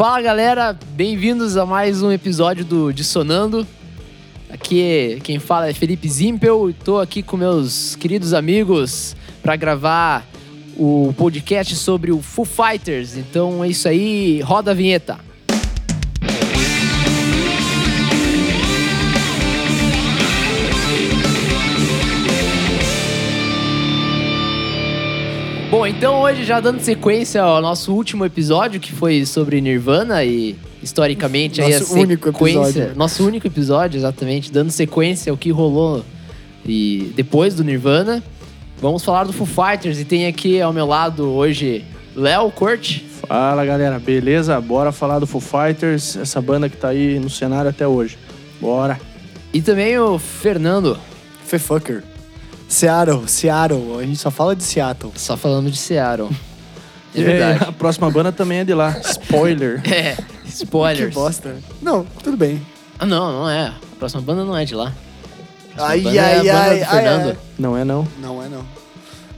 Fala galera, bem-vindos a mais um episódio do Dissonando. Aqui quem fala é Felipe Zimpel e tô aqui com meus queridos amigos para gravar o podcast sobre o Foo Fighters. Então é isso aí, roda a vinheta. Então hoje já dando sequência ao nosso último episódio, que foi sobre Nirvana e historicamente aí a Nosso único sequência, episódio. nosso único episódio, exatamente, dando sequência ao que rolou e depois do Nirvana. Vamos falar do Foo Fighters e tem aqui ao meu lado hoje Léo Kurt. Fala galera, beleza? Bora falar do Foo Fighters, essa banda que tá aí no cenário até hoje. Bora! E também o Fernando, Fefucker. Seattle, Seattle. A gente só fala de Seattle. só falando de Seattle. É E verdade. a próxima banda também é de lá. Spoiler. É, spoilers. Que bosta. Não, tudo bem. Ah, não, não é. A próxima banda não é de lá. Ai, banda é a ai, banda ai, do ai, Fernando. ai. Não é não. Não é não.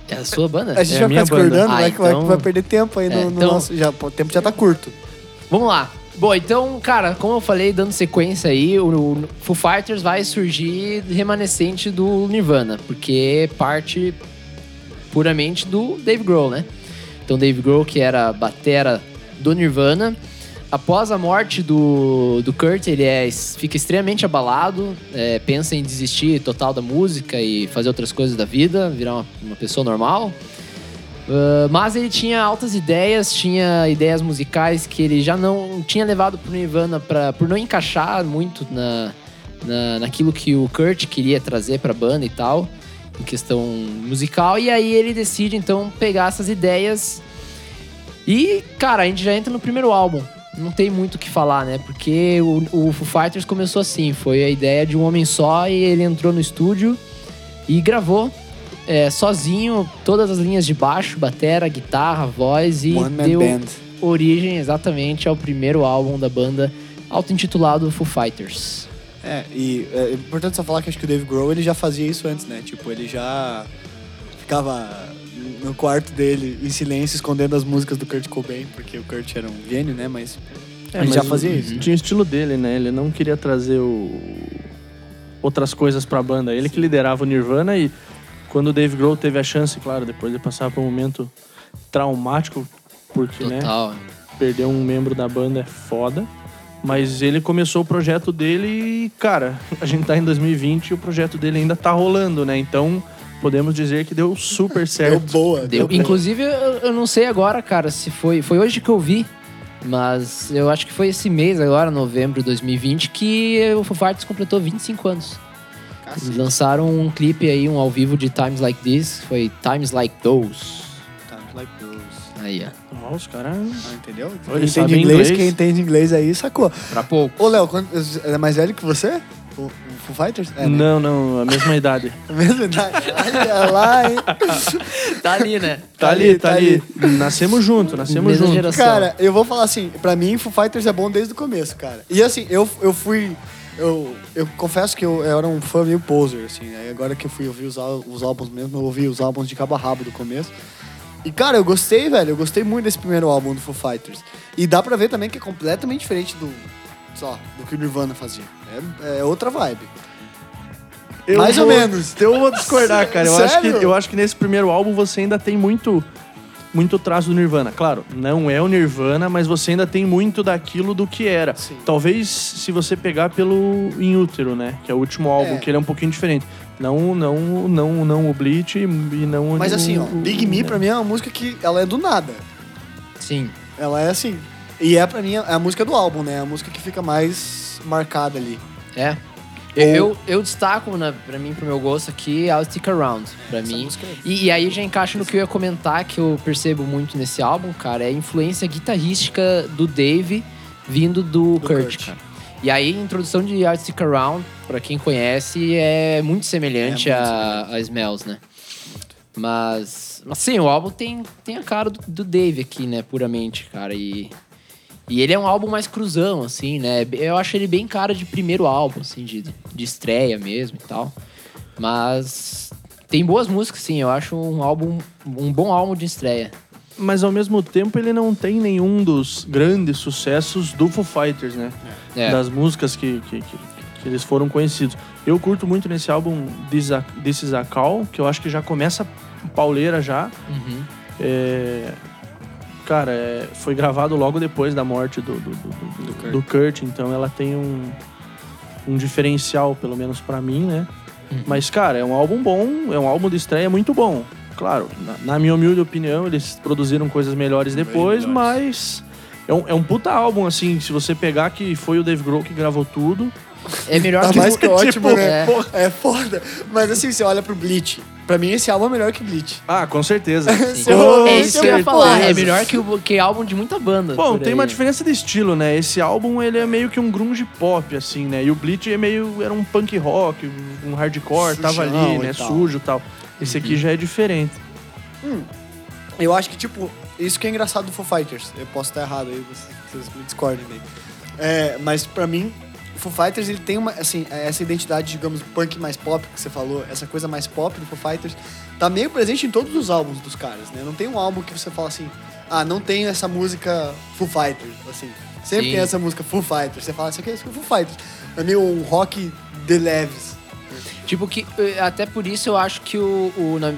É a sua banda? A gente É a vai minha ficar banda. discordando, Ah, vai, que vai- então- vai perder tempo aí no, É, no então- nosso. Já, o tempo já tá curto. Vamos lá. Bom, então, cara, como eu falei, dando sequência aí, o, Foo Fighters vai surgir remanescente do Nirvana, porque parte puramente do Dave Grohl, né? Então, Dave Grohl, que era batera do Nirvana, após a morte do, do Kurt, ele é, fica extremamente abalado, é, pensa em desistir total da música e fazer outras coisas da vida, virar uma, uma pessoa normal. Uh, mas ele tinha altas ideias, tinha ideias musicais que ele já não tinha levado pro Nirvana pra, por não encaixar muito na, na, naquilo que o Kurt queria trazer pra banda e tal, em questão musical. E aí ele decide então pegar essas ideias e, cara, a gente já entra no primeiro álbum. Não tem muito o que falar, né? Porque o, o Foo Fighters começou assim, foi a ideia de um homem só e ele entrou no estúdio e gravou é, sozinho todas as linhas de baixo, batera, guitarra, voz e One deu Band. origem exatamente ao primeiro álbum da banda, auto-intitulado Foo Fighters. É, e é importante só falar que acho que o Dave Grohl ele já fazia isso antes, né? Tipo, ele já ficava no quarto dele em silêncio escondendo as músicas do Kurt Cobain, porque o Kurt era um gênio, né? Mas É, ele mas já fazia isso. Tinha o estilo dele, né? Ele não queria trazer o... outras coisas pra banda. Ele que liderava o Nirvana e quando o Dave Grohl teve a chance, claro, depois de passar por um momento traumático, porque, né? Total. perder um membro da banda é foda. Mas ele começou o projeto dele e, cara, a gente tá em 2020 e o projeto dele ainda tá rolando, né? Então, podemos dizer que deu super Deu certo. boa. Deu. boa. Inclusive, eu, eu não sei agora, cara, se foi. Foi hoje que eu vi. Mas eu acho que foi esse mês agora, novembro de 2020, que o Foo Fighters completou 25 anos. Eles lançaram um clipe aí, um ao vivo de Times Like This, foi Times Like Those. Times like those. Aí, ó. Os caras. Ah, entendeu? Ele Quem entende inglês, inglês. quem entende inglês aí sacou. Pra pouco. Ô, Léo, quando- é mais velho que você? O, o Foo Fighters? É, né? Não, não, a mesma idade. A mesma idade. Olha lá, hein? Tá ali, né? Tá, ali, tá ali. Nascemos junto, nascemos Mesma junto. geração. Cara, eu vou falar assim, pra mim, Foo Fighters é bom desde o começo, cara. E assim, eu, eu fui. Eu, eu confesso que eu, eu era um fã meio poser, assim, né? Agora que eu fui ouvir os, os álbuns mesmo, eu ouvi os álbuns de cabo a rabo do começo. E, cara, eu gostei, velho. Eu gostei muito desse primeiro álbum do Foo Fighters. E dá pra ver também que é completamente diferente do. Só, do que o Nirvana fazia. É, é outra vibe. Eu Mais ou vou- menos. Eu vou discordar, cara. Eu acho, que, eu acho que nesse primeiro álbum você ainda tem muito muito traço do Nirvana. Claro, não é o Nirvana, mas você ainda tem muito daquilo do que era. Sim. Talvez se você pegar pelo In Útero, né? Que é o último álbum, É. que ele é um pouquinho diferente. Não, não, não, não o Bleach e não Mas o- assim, ó, Big Me né? pra mim é uma música que ela é do nada. Sim. Ela é assim. E é pra mim é a música do álbum, né? É a música que fica mais marcada ali. É. Eu, eu destaco, né, pra mim, pro meu gosto aqui, I'll Stick Around. Pra Essa mim. música é- E, e aí já encaixa no que eu ia comentar, que eu percebo muito nesse álbum, cara, é a influência guitarrística do Dave vindo do, Kurt, Kurt. cara. E aí a introdução de Art Stick Around, pra quem conhece, é muito semelhante É muito a, a Smells, né? Mas, mas sim, o álbum tem, tem a cara do, do Dave aqui, né, puramente, cara. E, e ele é um álbum mais cruzão, assim, né? Eu acho ele bem cara de primeiro álbum, assim, de, de estreia mesmo e tal. Mas tem boas músicas, sim. Eu acho um álbum, um bom álbum de estreia. mas ao mesmo tempo ele não tem nenhum dos grandes sucessos do Foo Fighters, né? É. Das músicas que, que, que, que eles foram conhecidos. Eu curto muito nesse álbum This, Is a Call, que eu acho que já começa pauleira já. Uhum. É, Cara, é, foi gravado logo depois da morte do, do, do- do- Kurt. do Kurt, então ela tem um, um diferencial, pelo menos pra mim, né? Uhum. Mas, cara, é um álbum bom, é um álbum de estreia muito bom. Claro, na, na minha humilde opinião, eles produziram coisas melhores depois, melhores. mas é um, é um puta álbum, assim, se você pegar que foi o Dave Grohl que gravou tudo. É melhor Tá que mais que tipo, ótimo, né? é. É foda. Mas assim, você olha pro Bleach. Pra mim, esse álbum é melhor que Bleach. Ah, com certeza. Com É isso que eu ia falar. É certeza. melhor que, o, que álbum de muita banda. Bom, tem aí. uma diferença de estilo, né? Esse álbum, ele é meio que um grunge pop, assim, né? E o Bleach é meio... Era um punk rock, um hardcore, tava Sujão ali, e né? tal. Sujo e tal. Esse aqui já é diferente. Eu acho que, tipo, isso que é engraçado do Foo Fighters. Eu posso estar errado aí, vocês, vocês me discordem daí. É, mas pra mim, Foo Fighters, ele tem uma, assim, essa identidade, digamos, punk mais pop que você falou, essa coisa mais pop do Foo Fighters, tá meio presente em todos os álbuns dos caras, né? Não tem um álbum que você fala assim, ah, não tem essa música Foo Fighters, assim. Sempre Sim. tem essa música Foo Fighters. Você fala, isso aqui é Foo Fighters. É meio um rock de leves. Tipo que eh, até por isso eu acho que o, o na-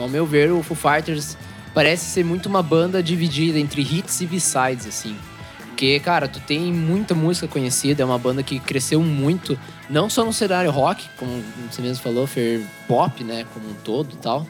ao meu ver o Foo Fighters parece ser muito uma banda dividida entre hits e b-sides assim. Porque, cara, tu tem muita música conhecida, é uma banda que cresceu muito, não só no cenário rock, como você mesmo falou, Fer pop, né, como um todo e tal.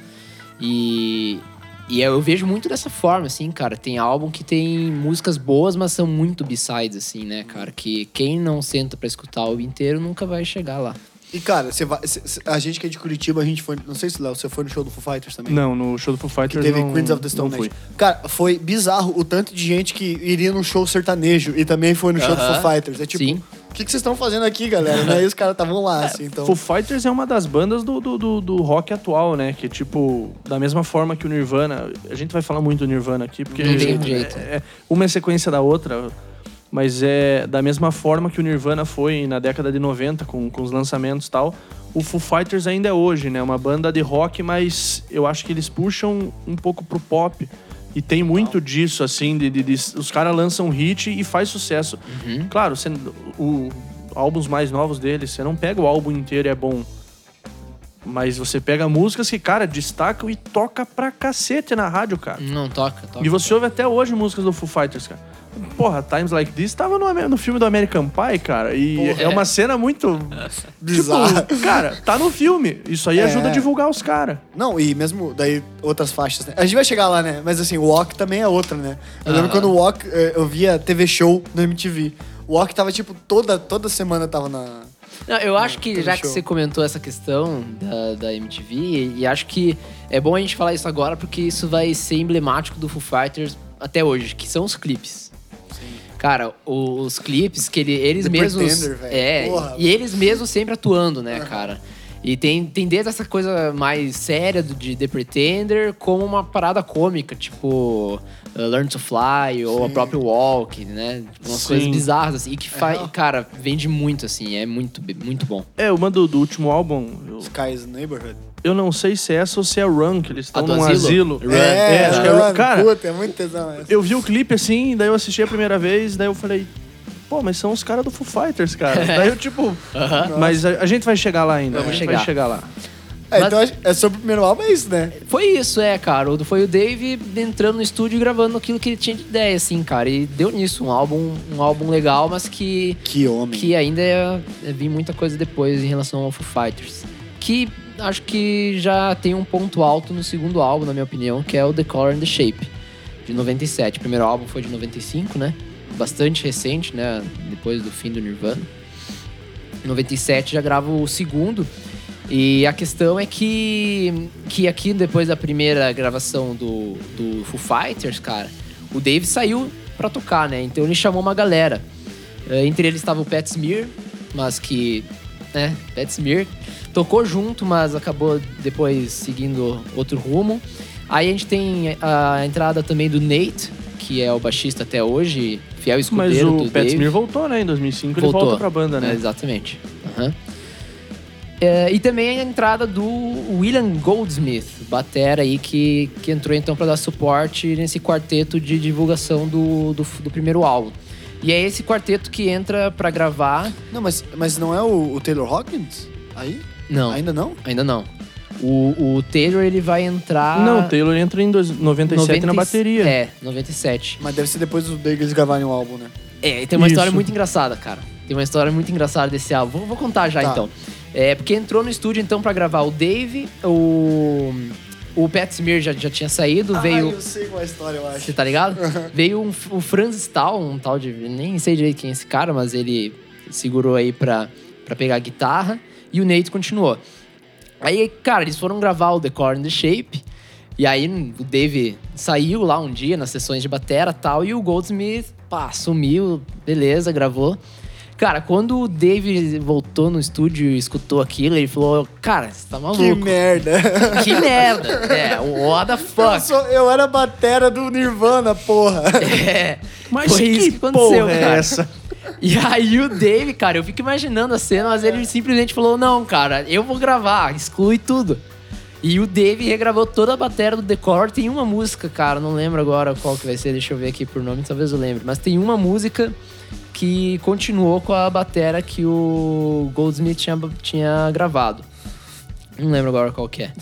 E, e eu vejo muito dessa forma, assim, cara. Tem álbum que tem músicas boas, mas são muito b-sides, assim, né, cara? Que quem não senta pra escutar o álbum inteiro nunca vai chegar lá. E, cara, você vai, a gente que é de Curitiba, a gente foi. Não sei se, Léo, você foi no show do Foo Fighters também? Não, no show do Foo Que Fighters teve não, Queens of the Stone não Age. Cara, foi bizarro o tanto de gente que iria num show sertanejo e também foi no show do Aham. Foo Fighters. É tipo, Sim. o que, que vocês estão fazendo aqui, galera? né? E os caras estavam lá, assim, então. Foo Fighters é uma das bandas do, do, do, do rock atual, né? Que, tipo, da mesma forma que o Nirvana... A gente vai falar muito do Nirvana aqui, porque... Não tem jeito. é- é- uma é sequência da outra, mas é da mesma forma que o Nirvana foi na década de 90, com, com os lançamentos e tal. O Foo Fighters ainda é hoje, né? Uma banda de rock, mas eu acho que eles puxam um pouco pro pop. E tem muito disso, assim, de, de- de- os caras lançam hit e faz sucesso. Uhum. Claro, você, o, álbuns mais novos deles, você não pega o álbum inteiro e é bom. Mas você pega músicas que, cara, destacam e toca pra cacete na rádio, cara. Não, toca, toca. E você ouve até hoje músicas do Foo Fighters, cara. Porra, Times Like This tava no, no filme do American Pie, cara. E Porra, é uma cena muito. Bizarra. Tipo, cara, tá no filme. Isso aí É. ajuda a divulgar os caras. Não, e mesmo daí outras faixas, né? A gente vai chegar lá, né? Mas assim, o Walk também é outra, né? Eu lembro Aham. quando o Walk, eh, eu via TV show no MTV. O Walk tava, tipo, toda, toda semana tava na. Não, eu acho que, teve já que show. você comentou essa questão da, da MTV, e, e acho que é bom a gente falar isso agora, porque isso vai ser emblemático do Foo Fighters até hoje, que são os clipes. Cara, o- os clipes que ele- eles The mesmos. É, Porra. e eles mesmos sempre atuando, né, cara? E tem, tem desde essa coisa mais séria do, de The Pretender, como uma parada cômica, tipo uh, Learn to Fly ou a Sim. própria Walk, né? Tipo, umas Sim. coisas bizarras, assim, e que faz. real. cara, vende muito, assim, é muito, muito bom. É, uma do, do último álbum, eu, Sky's Neighborhood. eu não sei se é essa ou se é Run, que eles estão num asilo? asilo. Run. É, acho que é Run. Cara, Puta, é muito tesão essa. eu vi o clipe assim, daí eu assisti a primeira vez, daí eu falei, pô, mas são os caras do Foo Fighters, cara. daí eu, tipo. Aham. Mas a, a gente vai chegar lá ainda. Vamos a gente chegar. vai chegar lá. É, Mas- então acho- é sobre o primeiro álbum, é isso, né? Foi isso, é, cara. Foi o Dave entrando no estúdio e gravando aquilo que ele tinha de ideia, assim, cara. E deu nisso, um álbum, um álbum legal, mas que, Que homem. que ainda é, é, vir muita coisa depois em relação ao Foo Fighters. Que acho que já tem um ponto alto no segundo álbum, na minha opinião, que é o The Color and the Shape, de 97. O primeiro álbum foi de 95, né? Bastante recente, né? Depois do fim do Nirvana. Em 97 já grava o segundo. E a questão é que, que aqui, depois da primeira gravação do, do Foo Fighters, cara, o Dave saiu pra tocar, né? Então ele chamou uma galera. Eh, Entre eles estava o Pat Smear, mas que, né, Pat Smear tocou junto, mas acabou depois seguindo outro rumo. Aí a gente tem a entrada também do Nate, que é o baixista até hoje, fiel Mas escudeiro o do Pat Dave. Smear voltou, né? Em 2005 ele volta pra banda, né? É, exatamente. Aham. É, e também a entrada do William Goldsmith, batera aí, que, que entrou então para dar suporte nesse quarteto de divulgação do, do, do primeiro álbum. E é esse quarteto que entra para gravar. Não, mas, mas não é o, o Taylor Hawkins? Aí? Não, Ainda não? ainda não. O, o Taylor ele vai entrar. Não, o Taylor entra em dois- 97 na 90 bateria. É, 97. Mas deve ser depois do deles gravarem o álbum, né? É, e tem uma Isso. história muito engraçada, cara. Tem uma história muito engraçada desse álbum. Vou, vou contar já Tá. então. É, porque entrou no estúdio então pra gravar o Dave, o. O Pat Smear já, já tinha saído, veio. Ah, eu sei qual é a história, eu acho. Você tá ligado? Veio um, o Franz Stahl, um tal de. Nem sei direito quem é esse cara, mas ele segurou aí pra, pra pegar a guitarra. E o Nate continuou. Aí, cara, eles foram gravar o The Core and the Shape. E aí o Dave saiu lá um dia nas sessões de batera e tal. E o Goldsmith, pá, sumiu, beleza, gravou. Cara, quando o Dave voltou no estúdio e escutou aquilo, ele falou: Cara, você tá maluco. Que merda. Que merda! É, what the Eu, fuck? sou- eu era batera do Nirvana, porra. É. Mas Foi que isso que aconteceu, porra é cara. essa? E aí o Dave, cara, eu fico imaginando a cena, mas ele simplesmente falou: não, cara, eu vou gravar, exclui tudo. E o Dave regravou toda a bateria do Decor. Tem uma música, cara, não lembro agora qual que vai ser, deixa eu ver aqui por nome, talvez eu lembre. Mas tem uma música que continuou com a bateria que o Goldsmith tinha, tinha gravado. Não lembro agora qual que é.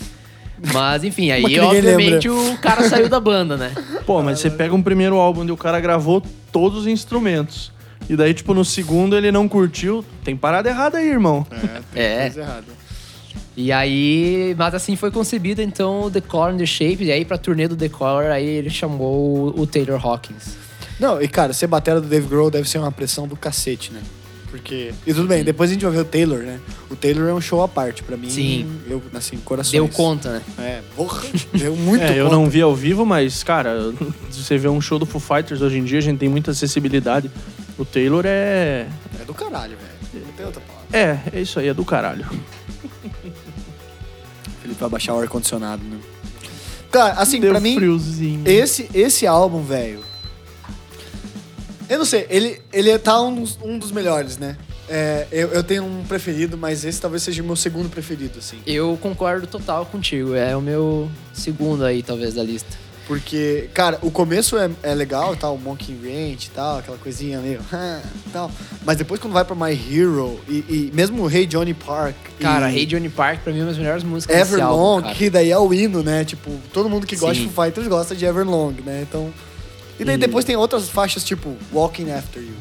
Mas enfim, aí obviamente o cara saiu da banda, né? Pô, mas você pega um primeiro álbum onde o cara gravou todos os instrumentos. E daí, tipo, no segundo ele não curtiu. Tem parada errada aí, irmão. É. Coisa errada. E aí, mas assim foi concebido então o The Core and the Shape, e aí pra turnê do The Core, aí ele chamou o- Taylor Hawkins. Não, e cara, ser batera do Dave Grohl deve ser uma pressão do cacete, né? Porque. E tudo bem, depois a gente vai ver o Taylor, né? O Taylor é um show à parte, pra mim. Sim. Eu, assim, corações. Deu conta, né? É, porra. Deu muito é, eu conta. não vi ao vivo, mas, cara, se você vê um show do Foo Fighters hoje em dia, a gente tem muita acessibilidade. O Taylor é. É do caralho, velho. Não tem outra palavra. É, é isso aí, é do caralho. Felipe vai baixar o ar-condicionado, né? Cara, assim, Deu pra mim, friozinho. esse, esse álbum, velho. Eu não sei, ele, ele tá um dos, um dos melhores, né? É, eu, eu tenho um preferido, mas esse talvez seja o meu segundo preferido, assim. Eu concordo total contigo, é o meu segundo aí, talvez, da lista. Porque, cara, o começo é, é legal, tal, o Monkey Ranch e tal, aquela coisinha meio. tal. Mas depois quando vai pra My Hero e, e mesmo o Hey Johnny Park. Cara, Hey Johnny Park, pra mim, é uma das melhores músicas Everlong, álbum, que daí é o hino, né? Tipo, todo mundo que gosta Sim. de Foo Fighters gosta de Everlong, né? Então. E daí E- depois tem outras faixas, tipo Walking After You,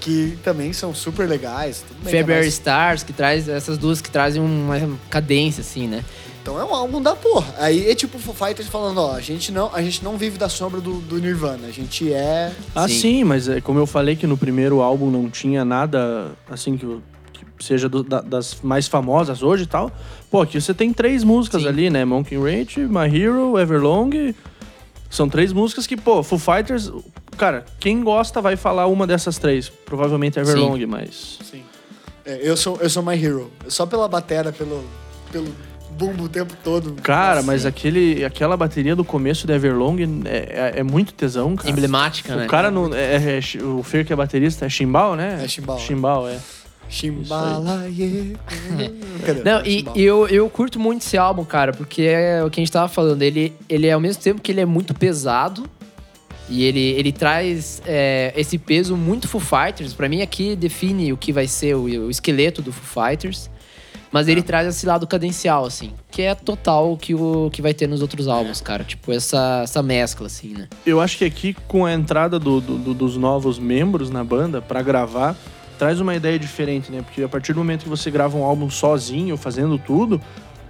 que também são super legais. Que é February mais- Stars, que traz essas duas que trazem uma cadência, assim, né? Então é um álbum da porra. Aí é tipo Foo Fighters falando, ó, a gente não, a gente não vive da sombra do, do Nirvana, a gente é Ah, Sim. sim. mas é, como eu falei que no primeiro álbum não tinha nada assim que, que seja do- da- das mais famosas hoje e tal. Pô, aqui você tem três músicas Sim. ali, né? Monkey Ranch, My Hero, Everlong. São três músicas que, pô, Foo Fighters. Cara, quem gosta vai falar uma dessas três. Provavelmente Everlong, mas. Sim. É, eu sou eu sou My Hero. Só pela batera, pelo pelo bumbo o tempo todo. Cara, Nossa. mas aquele, aquela bateria do começo do Everlong é, é, é muito tesão, cara. Emblemática, né? O cara, não, é, é- o Fer que é baterista, é Chimbal, né? É Chimbal, é. Chimbal, é. Chimbalaie. Cadê? Não, e, e eu, eu curto muito esse álbum, cara, porque é o que a gente tava falando. Ele, ele é ao mesmo tempo que ele é muito pesado. E ele, ele traz é, esse peso muito Foo Fighters. Pra mim, aqui define o que vai ser o, o esqueleto do Foo Fighters. Mas ele traz esse lado cadencial, assim. Que é total o que, o que vai ter nos outros álbuns, cara. Tipo, essa, essa mescla, assim, né? Eu acho que aqui, com a entrada do- do- do- dos novos membros na banda pra gravar, traz uma ideia diferente, né? Porque a partir do momento que você grava um álbum sozinho, fazendo tudo,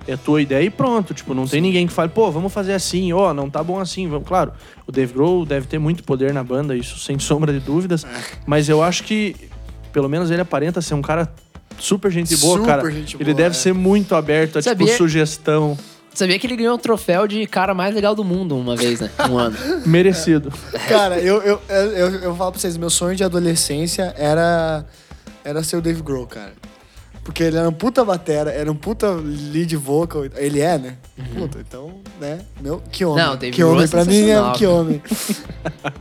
é tua ideia e pronto. Tipo, não tem ninguém que fale, pô, vamos fazer assim, ó, não tá bom assim. Vamos... Claro, o Dave Grohl deve ter muito poder na banda, isso sem sombra de dúvidas. Mas eu acho que, pelo menos ele aparenta ser um cara super gente boa, Super cara. gente ele boa, deve é. ser muito aberto a, Sabia- tipo, sugestão. Sabia que ele ganhou o troféu de cara mais legal do mundo uma vez, né? Um ano. Merecido. Cara, eu, eu, eu, eu, eu falo pra vocês, meu sonho de adolescência era, era ser o Dave Grohl, cara. Porque ele era um puta batera, era um puta lead vocal. Ele é, né? Puta, então, né? Meu, que homem. Não, Dave que Grohl homem, é pra mim é sensacional, que homem.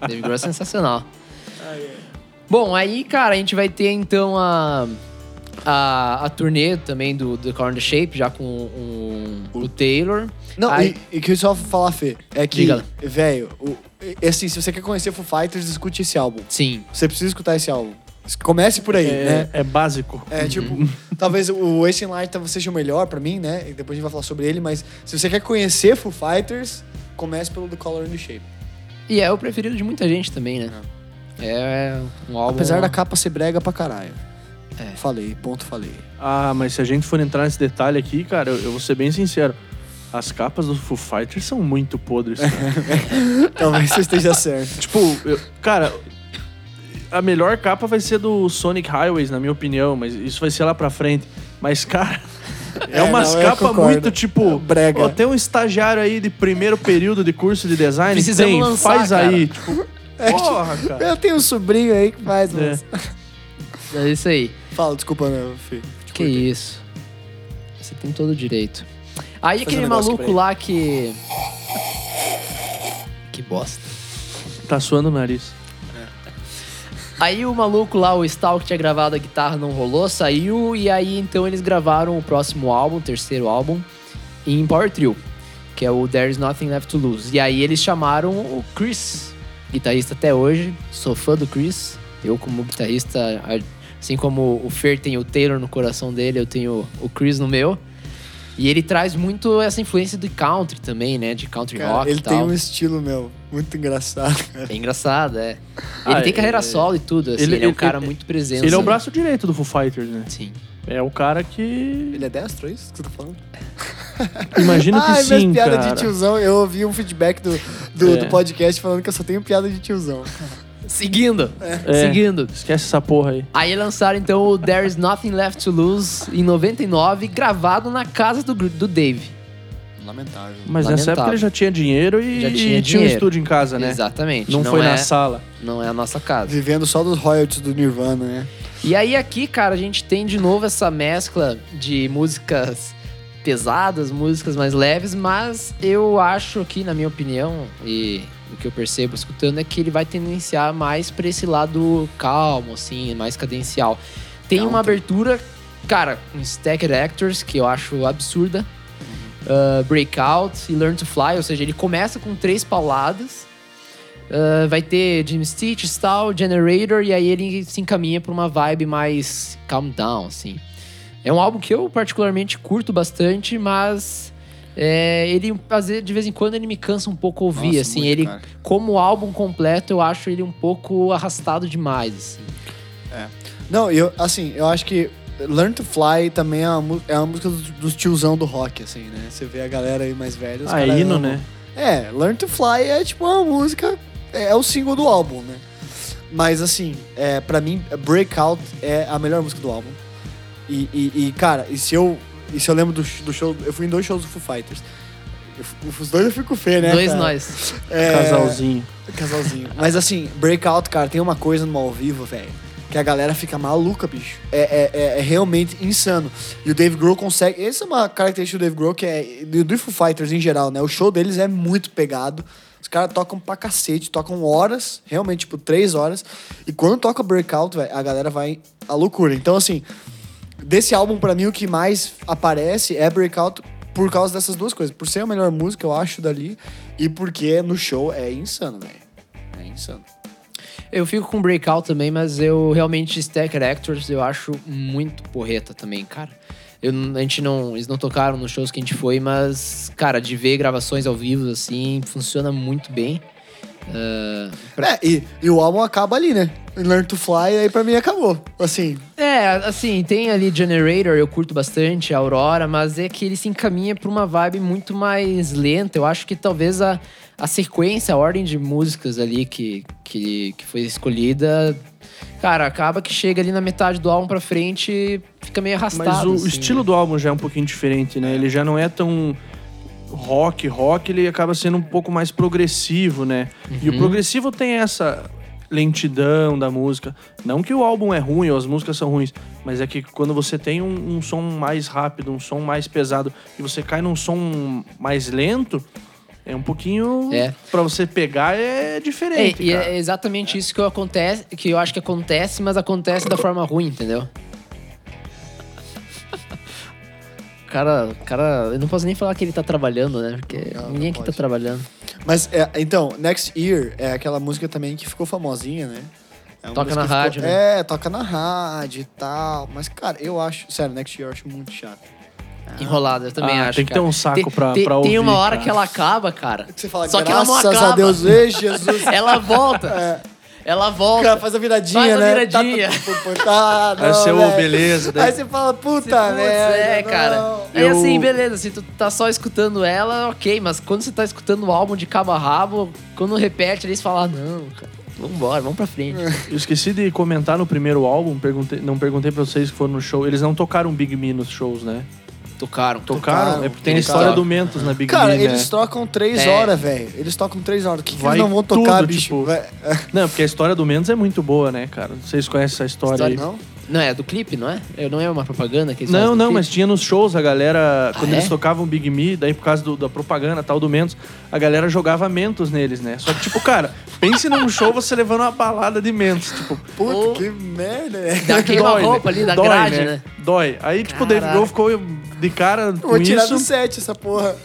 Dave Grohl é sensacional. Bom, aí, cara, a gente vai ter então a, a, a turnê também do, do Corn the Shape, já com um- o Taylor. Não, Aí- e, e que eu só falar, Fê, é que, velho, o- assim, se você quer conhecer Foo Fighters, escute esse álbum. Sim. Você precisa escutar esse álbum. Comece por aí, É, né? é básico. É, tipo, talvez o Wasting Light talvez seja o melhor pra mim, né? E depois a gente vai falar sobre ele, mas se você quer conhecer Foo Fighters, comece pelo The Color and the Shape. E é o preferido de muita gente também, né? É um álbum... Apesar da capa ser brega pra caralho. É. Falei, ponto falei. Ah, mas se a gente for entrar nesse detalhe aqui, cara, eu, eu vou ser bem sincero. As capas do Foo Fighters são muito podres. cara. Talvez você esteja certo. tipo, eu- cara, a melhor capa vai ser do Sonic Highways, na minha opinião, mas isso vai ser lá pra frente. Mas, cara, é, É, umas não, eu capas concordo. muito tipo. Brega. Ó, tem um estagiário aí de primeiro período de curso de design. Precisamos tem, lançar, faz cara. aí. Tipo, porra, cara. Eu tenho um sobrinho aí que faz, É. mas... É isso aí. Fala, desculpa, né. Te Que cortei. isso. Você tem todo o direito. Aí aquele um negócio maluco aqui pra lá que... Que bosta. Tá suando o nariz. Aí o maluco lá, o Stal que tinha gravado a guitarra não rolou, saiu e aí então eles gravaram o próximo álbum, o terceiro álbum, em Power Trio, que é o There's Nothing Left to Lose. E aí eles chamaram o Chris, guitarrista até hoje, sou fã do Chris. Eu como guitarrista, assim como o Fer tem o Taylor no coração dele, eu tenho o Chris no meu. E ele traz muito essa influência de country também, né? De country Cara, rock ele e tal. tem um estilo, meu, muito engraçado. cara. É engraçado, é. Ele Ah, tem carreira é- solo e tudo, assim. ele- Ele, é um ele- cara ele- muito presente. Ele é o braço direito do Foo Fighters, né? Sim. É o cara que. Ele é destro, é isso que você tá falando? Imagino que Ai, sim, minhas piadas cara. de tiozão. Eu ouvi um feedback do, do, É. do podcast falando que eu só tenho piada de tiozão. Seguindo. É. Seguindo. Esquece essa porra aí. Aí lançaram então o There's Nothing Left to Lose em 99, gravado na casa do, do Dave. Lamentável. Mas nessa Lamentável. época ele já tinha dinheiro e Já e tinha tinha, um estúdio em casa, né? Exatamente. Não, foi é, na sala. Não é a nossa casa. Vivendo só dos royalties do Nirvana, né? E aí aqui, cara, a gente tem de novo essa mescla de músicas pesadas, músicas mais leves, mas eu acho que, na minha opinião, e o que eu percebo escutando, é que ele vai tendenciar mais pra esse lado calmo, assim, mais cadencial. Tem uma abertura, cara, com Stacked Actors, que eu acho absurda. Uh, Breakout e Learn to Fly, ou seja, ele começa com três pauladas. Uh, vai ter Jim Stitch, Stall, Generator, e aí ele se encaminha pra uma vibe mais calm down, assim. É um álbum que eu particularmente curto bastante, mas é, ele, às vezes, de vez em quando, ele me cansa um pouco ouvir, Nossa, assim. muito, ele, cara. como álbum completo, eu acho ele um pouco arrastado demais, assim. Não, eu, assim, eu acho que Learn to Fly também é uma, é uma música dos, dos tiozão do rock, assim, né? Você vê a galera aí mais velha. Ah, caras hino, amam. né? É, Learn to Fly é tipo uma música. É, é o single do álbum, né? Mas assim, é, pra mim, Breakout é a melhor música do álbum. E, e- e, cara, e se eu. E se eu lembro do, do show. Eu fui em dois shows do Foo Fighters. Eu os dois eu fui com o Fê, né? Dois cara? nós. É, Casalzinho. Casalzinho. Mas assim, Breakout, cara, tem uma coisa no ao vivo, velho. Que a galera fica maluca, bicho. É, é, é- é realmente insano. E o Dave Grohl consegue. Essa é uma característica do Dave Grohl que é. Do, do Foo Fighters em geral, né? O show deles é muito pegado. Os caras tocam pra cacete, tocam horas, realmente, tipo, três horas. E quando toca Breakout, velho, a galera vai à loucura. Então, assim, desse álbum, pra mim, o que mais aparece é Breakout por causa dessas duas coisas. Por ser a melhor música, eu acho, dali. E porque no show é insano, velho. É insano. Eu fico com Breakout também, mas eu realmente Stacker Actors eu acho muito porreta também, cara. Eu, a gente não, eles não tocaram nos shows que a gente foi, mas, cara, de ver gravações ao vivo, assim, funciona muito bem. É, e, e o álbum acaba ali, né? Learn to Fly, aí pra mim acabou. Assim, É, assim, tem ali Generator, eu curto bastante, Aurora, mas é que ele se encaminha pra uma vibe muito mais lenta. Eu acho que talvez a, a sequência, a ordem de músicas ali que, que, que foi escolhida, cara, acaba que chega ali na metade do álbum pra frente e fica meio arrastado. Mas o assim, estilo né? do álbum já é um pouquinho diferente, né? Ele já não é tão rock, rock, ele acaba sendo um pouco mais progressivo, né? E Uhum. o progressivo tem essa lentidão da música. Não que o álbum é ruim ou as músicas são ruins, mas é que quando você tem um, um som mais rápido, um som mais pesado, e você cai num som mais lento, é um pouquinho. É. Pra você pegar é É, diferente. e cara. é exatamente isso que acontece, que eu acho que acontece, mas acontece da forma ruim, entendeu? Cara, o cara. Eu não posso nem falar que ele tá trabalhando, né? Porque Não, não ninguém aqui tá trabalhando. Mas, é, então, Next Year é aquela música também que ficou famosinha, né? É Toca na que ficou- rádio, né? É, toca na rádio e tal. Mas, cara, eu acho... Sério, Next Year eu acho muito chato. Enrolada, eu também Ah, acho. tem que cara. ter um saco Tem- pra- tem, pra Tem uma ouvir, hora cara. que ela acaba, cara. Que você fala, Só que ela não graças acaba. a Deus, ei, Jesus. Ela volta. É. Ela O volta. cara faz a viradinha, Faz a né? viradinha. Tá, tá, tá, tá, Aí ô, velho. beleza, daí- Aí você fala, puta merda. é, não. cara. Aí Eu- assim, beleza, se tu tá só escutando ela, ok, mas quando você tá escutando o álbum de cabo a rabo, quando repete, eles falam, ah, não, cara, vambora, vamos pra frente. Eu esqueci de comentar no primeiro álbum, perguntei, não perguntei pra vocês que foram no show. Eles não tocaram Big Me nos shows, né? Tocaram. Tocaram? Tocaram. é porque tem a história do Mentos na Big Cara, eles né? tocam três É. horas, velho. Eles tocam três horas. O que, que Vai eles não vão tocar, tudo, bicho? tipo, Vai-. Não, porque a história do Mentos é muito boa, né, cara? Vocês conhecem essa história, História aí? não? Não, é do clipe, não é? Eu- Não é uma propaganda que eles Não, não, clipe? mas tinha nos shows a galera, quando é? eles tocavam Big Me, daí por causa do- da propaganda tal do Mentos, a galera jogava Mentos neles, né? Só que, tipo, cara, pense num show você levando uma balada de Mentos, tipo, Puta, Ô. que merda, né? Dá queima dói, roupa né? ali da Dói, grade, né? Dói. Aí, tipo, o Caraca. Grohl ficou de cara com Vou tirar isso. do set essa porra.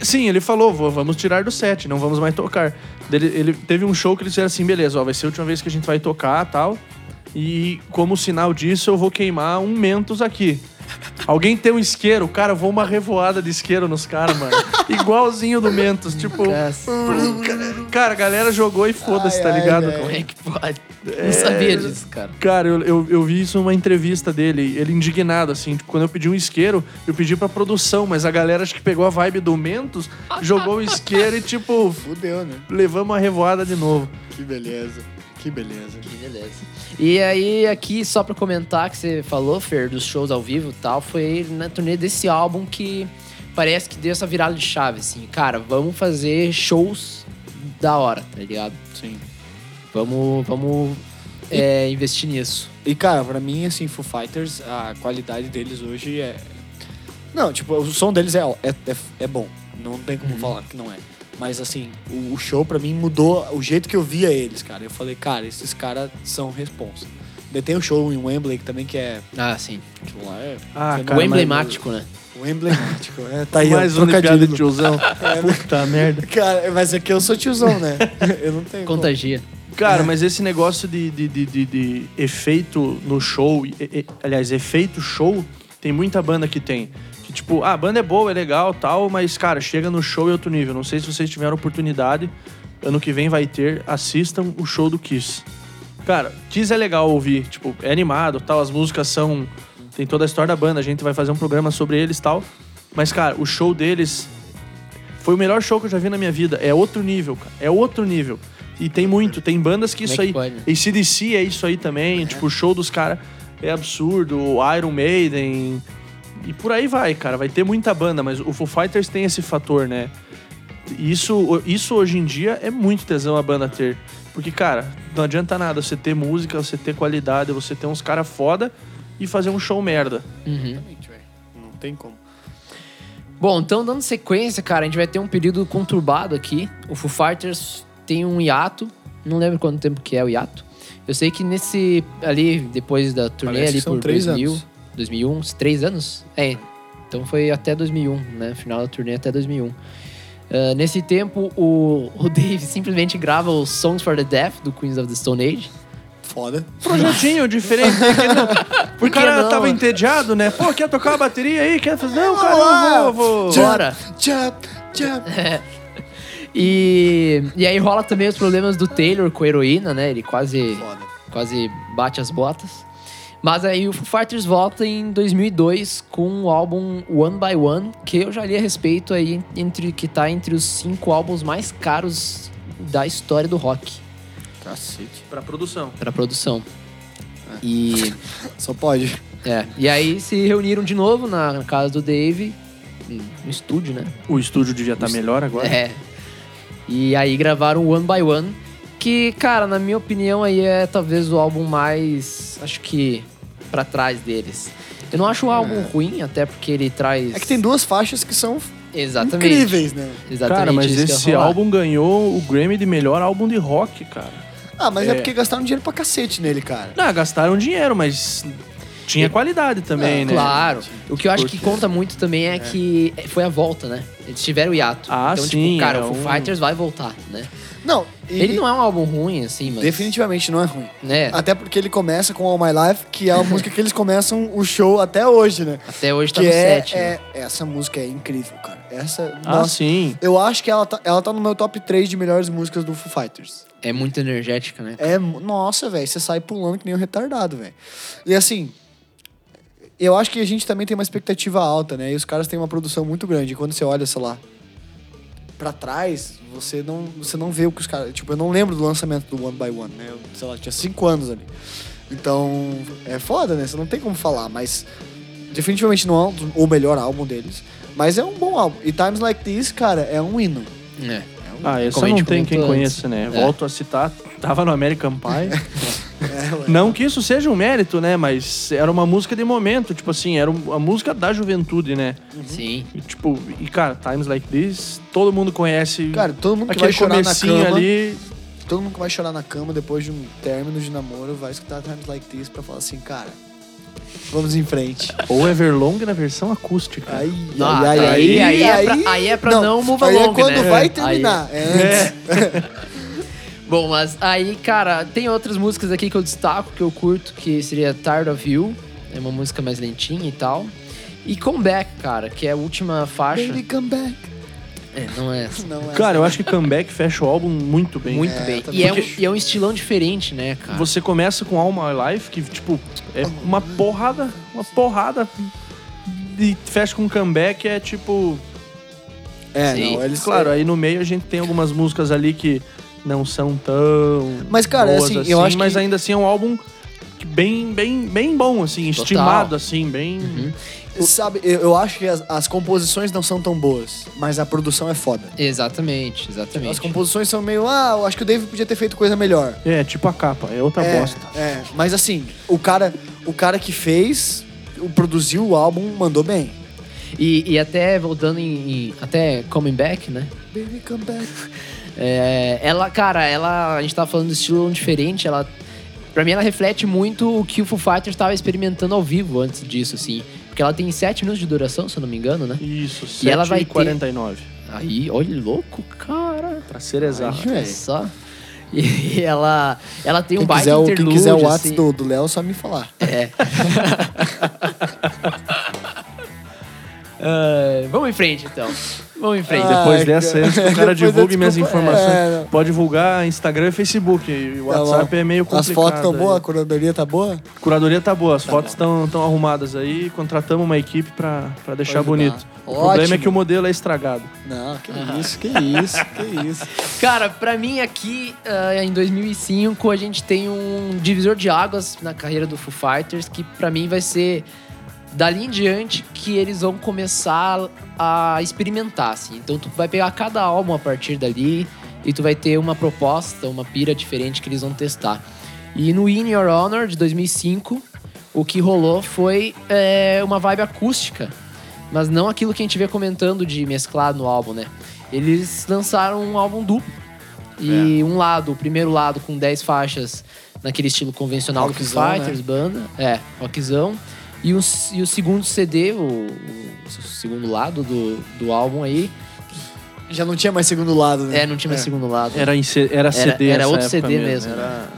Sim, ele falou, "Vou- vamos tirar do set, não vamos mais tocar. Ele, ele teve um show que eles disseram assim, beleza, ó, vai ser a última vez que a gente vai tocar tal. E como sinal disso, eu vou queimar um Mentos aqui. Alguém tem um isqueiro, cara, eu vou uma revoada de isqueiro nos caras, mano. Igualzinho do Mentos, tipo... Cara, a galera jogou e foda-se, Ai, tá ai, ligado? velho. Como é que pode? É. Não sabia disso, cara. Cara, eu, eu, eu vi isso numa entrevista dele, ele indignado, assim, tipo, quando eu pedi um isqueiro, eu pedi pra produção, mas a galera acho que pegou a vibe do Mentos, jogou o isqueiro e, tipo, Fudeu, né? levamos a revoada de novo. Que beleza. Que beleza. Que beleza. E aí, aqui, só pra comentar que você falou, Fer, dos shows ao vivo e tal, foi na turnê desse álbum que parece que deu essa virada de chave, assim. Cara, vamos fazer shows da hora, tá ligado? Sim. Vamos, vamos é, investir nisso. E, cara, pra mim, assim, Foo Fighters, a qualidade deles hoje é... Não, tipo, o som deles é, é, é, é bom. Não tem como falar que não é. Mas, assim, o, o show pra mim mudou o jeito que eu via eles, cara. Eu falei, cara, esses caras são responsa. Daí tem o show em Wembley que também que é... Ah, sim. Aquilo lá é... Ah, cara, o emblemático, né? O emblemático. É, tá aí, Mais um de piada de tiozão. É, Puta merda. Cara, mas aqui eu sou tiozão, né? Eu não tenho como. Contagia. Cara, mas esse negócio de, de, de, de- de efeito no show, e- e- aliás, efeito show, tem muita banda que tem. Tipo, ah, a banda é boa, é legal tal, mas, cara, chega no show é outro nível. Não sei se vocês tiveram oportunidade, ano que vem vai ter, assistam o show do Kiss. Cara, Kiss é legal ouvir, tipo, é animado tal, as músicas são. Tem toda a história da banda, a gente vai fazer um programa sobre eles tal. Mas, cara, o show deles foi o melhor show que eu já vi na minha vida. É outro nível, cara. É outro nível. E tem muito, tem bandas que Como isso é aí. que pode? ACDC é isso aí também. Tipo, o show dos caras é absurdo. O Iron Maiden. E por aí vai, cara. Vai ter muita banda, mas o Foo Fighters tem esse fator, né? Isso, isso hoje em dia é muito tesão a banda ter. Porque, cara, não adianta nada você ter música, você ter qualidade, você ter uns caras foda e fazer um show merda. Uhum. Não tem como. Bom, então dando sequência, cara, a gente vai ter um período conturbado aqui. O Foo Fighters tem um hiato, não lembro quanto tempo que é o hiato. Eu sei que nesse ali depois da turnê Parece ali que são por três 2000, anos. 2001, uns três anos? É. Então foi até 2001, né? Final da turnê até 2001. Ah, nesse tempo, o, o Dave simplesmente grava os Songs for the Deaf do Queens of the Stone Age. Foda. Projetinho diferente. né? Que não- O cara não? tava entediado, né? Pô, quer tocar a bateria aí? Quer fazer? Não, cara, eu vou, vou. Bora! Tchap, tchap. E, e aí rola também os problemas do Taylor com a heroína, né? Ele quase, Foda. quase bate as botas. Mas aí o Foo Fighters volta em 2002 com o álbum One by One, que eu já li a respeito aí, entre, que tá entre os cinco álbuns mais caros da história do rock, Cacete. Pra produção. pra produção. E, Só pode. é, e aí se reuniram de novo na, casa do Dave, no estúdio, né? O estúdio devia estar melhor agora. É. E aí gravaram One by One, que, cara, na minha opinião aí é talvez o álbum mais, acho que pra trás deles. Eu não acho o álbum ruim, até porque ele traz É que tem duas faixas que são Exatamente. incríveis, né? Exatamente. Cara, mas esse álbum ganhou o Grammy de melhor álbum de rock, cara. Ah, mas é, É. porque gastaram dinheiro pra cacete nele, cara. Não, gastaram dinheiro, mas tinha qualidade também, Ah, né? Claro. O que eu acho que conta muito também é, que foi a volta, né? Eles tiveram o hiato. Ah, então, sim, tipo, cara, é o Foo um- Fighters vai voltar, né? Não, e- Ele não é um álbum ruim, assim, mas... definitivamente não é ruim. Né? Até porque ele começa com All My Life, que é a música que eles começam o show até hoje, né? Até hoje tá que no é, set, né? é- essa música é incrível, cara. Essa, Ah, nossa, sim. eu acho que ela tá, ela tá no meu top 3 de melhores músicas do Foo Fighters. É muito energética, né? É, nossa, velho, você sai pulando que nem um retardado, velho. E assim, eu acho que a gente também tem uma expectativa alta, né? E os caras têm uma produção muito grande. Quando você olha, sei lá, pra trás, você não, você não vê o que os caras. Tipo, eu não lembro do lançamento do One by One, né? Eu, sei lá, tinha cinco anos ali. Então, é foda, né? Você não tem como falar, mas definitivamente não é o melhor álbum deles. Mas é um bom álbum. E Times Like This, cara, é um hino. É. É um Ah, Como a não tem quem conheça, né? É. Volto a citar, tava no American Pie. É. Não que isso seja um mérito, né? Mas era uma música de momento, tipo assim, era a música da juventude, né? Sim. E, tipo, e cara, Times Like This, todo mundo conhece. Cara, todo mundo que aquele vai chorar na cama. ali. Todo mundo que vai chorar na cama depois de um término de namoro vai escutar Times Like This pra falar assim, cara, vamos em frente. Ou Everlong na versão acústica. Aí, Não, aí, aí, aí- aí é pra- aí é pra não move aí along, é quando né? vai Aí- terminar. É, antes. Bom, mas aí, cara, tem outras músicas aqui que eu destaco, que eu curto, que seria Tired of You. É uma música mais lentinha e tal. E Comeback, cara, que é a última faixa. Baby, come back. É, não é Não é Cara, eu acho que Comeback fecha o álbum muito bem. muito É, bem. E é, um, e é um estilão diferente, né, cara? Você começa com All My Life, que, tipo, é uma porrada, uma porrada. E fecha com Comeback, é tipo. É, Sim. não, eles... Claro, aí no meio a gente tem algumas músicas ali que não são tão. Mas, cara, boas assim, assim, eu acho mas que- ainda assim é um álbum bem, bem, bem bom, assim, Total. estimado, assim, bem. Uhum. Sabe, eu, eu acho que as, as composições não são tão boas, mas a produção é foda. Exatamente, exatamente. As composições são meio, ah, eu acho que o David podia ter feito coisa melhor. É, tipo a capa, é outra é, bosta. É, mas assim, o cara, o cara que fez, produziu o álbum, mandou bem. E, e até voltando em, em- Até Coming Back, né? Baby, come back. É, ela, cara, ela. A gente tava falando de estilo diferente, ela. Pra mim, ela reflete muito o que o Foo Fighters estava experimentando ao vivo antes disso, assim. Porque ela tem 7 minutos de duração, se eu não me engano, né? Isso, E ela vai 7h49. Aí, olha, louco, cara. Pra ser exato. Olha velho. só. E ela, ela tem um Quem baita quiser, o- quem quiser o WhatsApp assim. do do Léo, só me falar. É. Ah, vamos em frente, então. Vamos em frente. Ah, Depois Ai, dessa, cara. antes que o cara divulgue minhas informações. é. Pode divulgar Instagram e Facebook. E o Tá WhatsApp bom. é meio complicado. As fotos estão aí. boas, a curadoria tá boa? A curadoria tá boa, as fotos estão tão arrumadas aí. Contratamos uma equipe pra, pra deixar bonito. O Ótimo. problema é que o modelo é estragado. Não, que isso, que isso, que isso. Cara, pra mim aqui, ah, em 2005, a gente tem um divisor de águas na carreira do Foo Fighters, que pra mim vai ser dali em diante que eles vão começar a experimentar, assim. Então tu vai pegar cada álbum a partir dali e tu vai ter uma proposta, uma pira diferente que eles vão testar. E no In Your Honor, de 2005, o que rolou foi é, uma vibe acústica, mas não aquilo que a gente vê comentando de mesclado no álbum, né? Eles lançaram um álbum duplo. E um lado, o primeiro lado com 10 faixas naquele estilo convencional do Fighters, banda. É, rockzão. E o, e o segundo CD, o, o segundo lado do, do álbum aí, Já não tinha mais segundo lado, né? é, não tinha mais segundo lado. Era, em era CD era essa outro época CD mesmo. Era...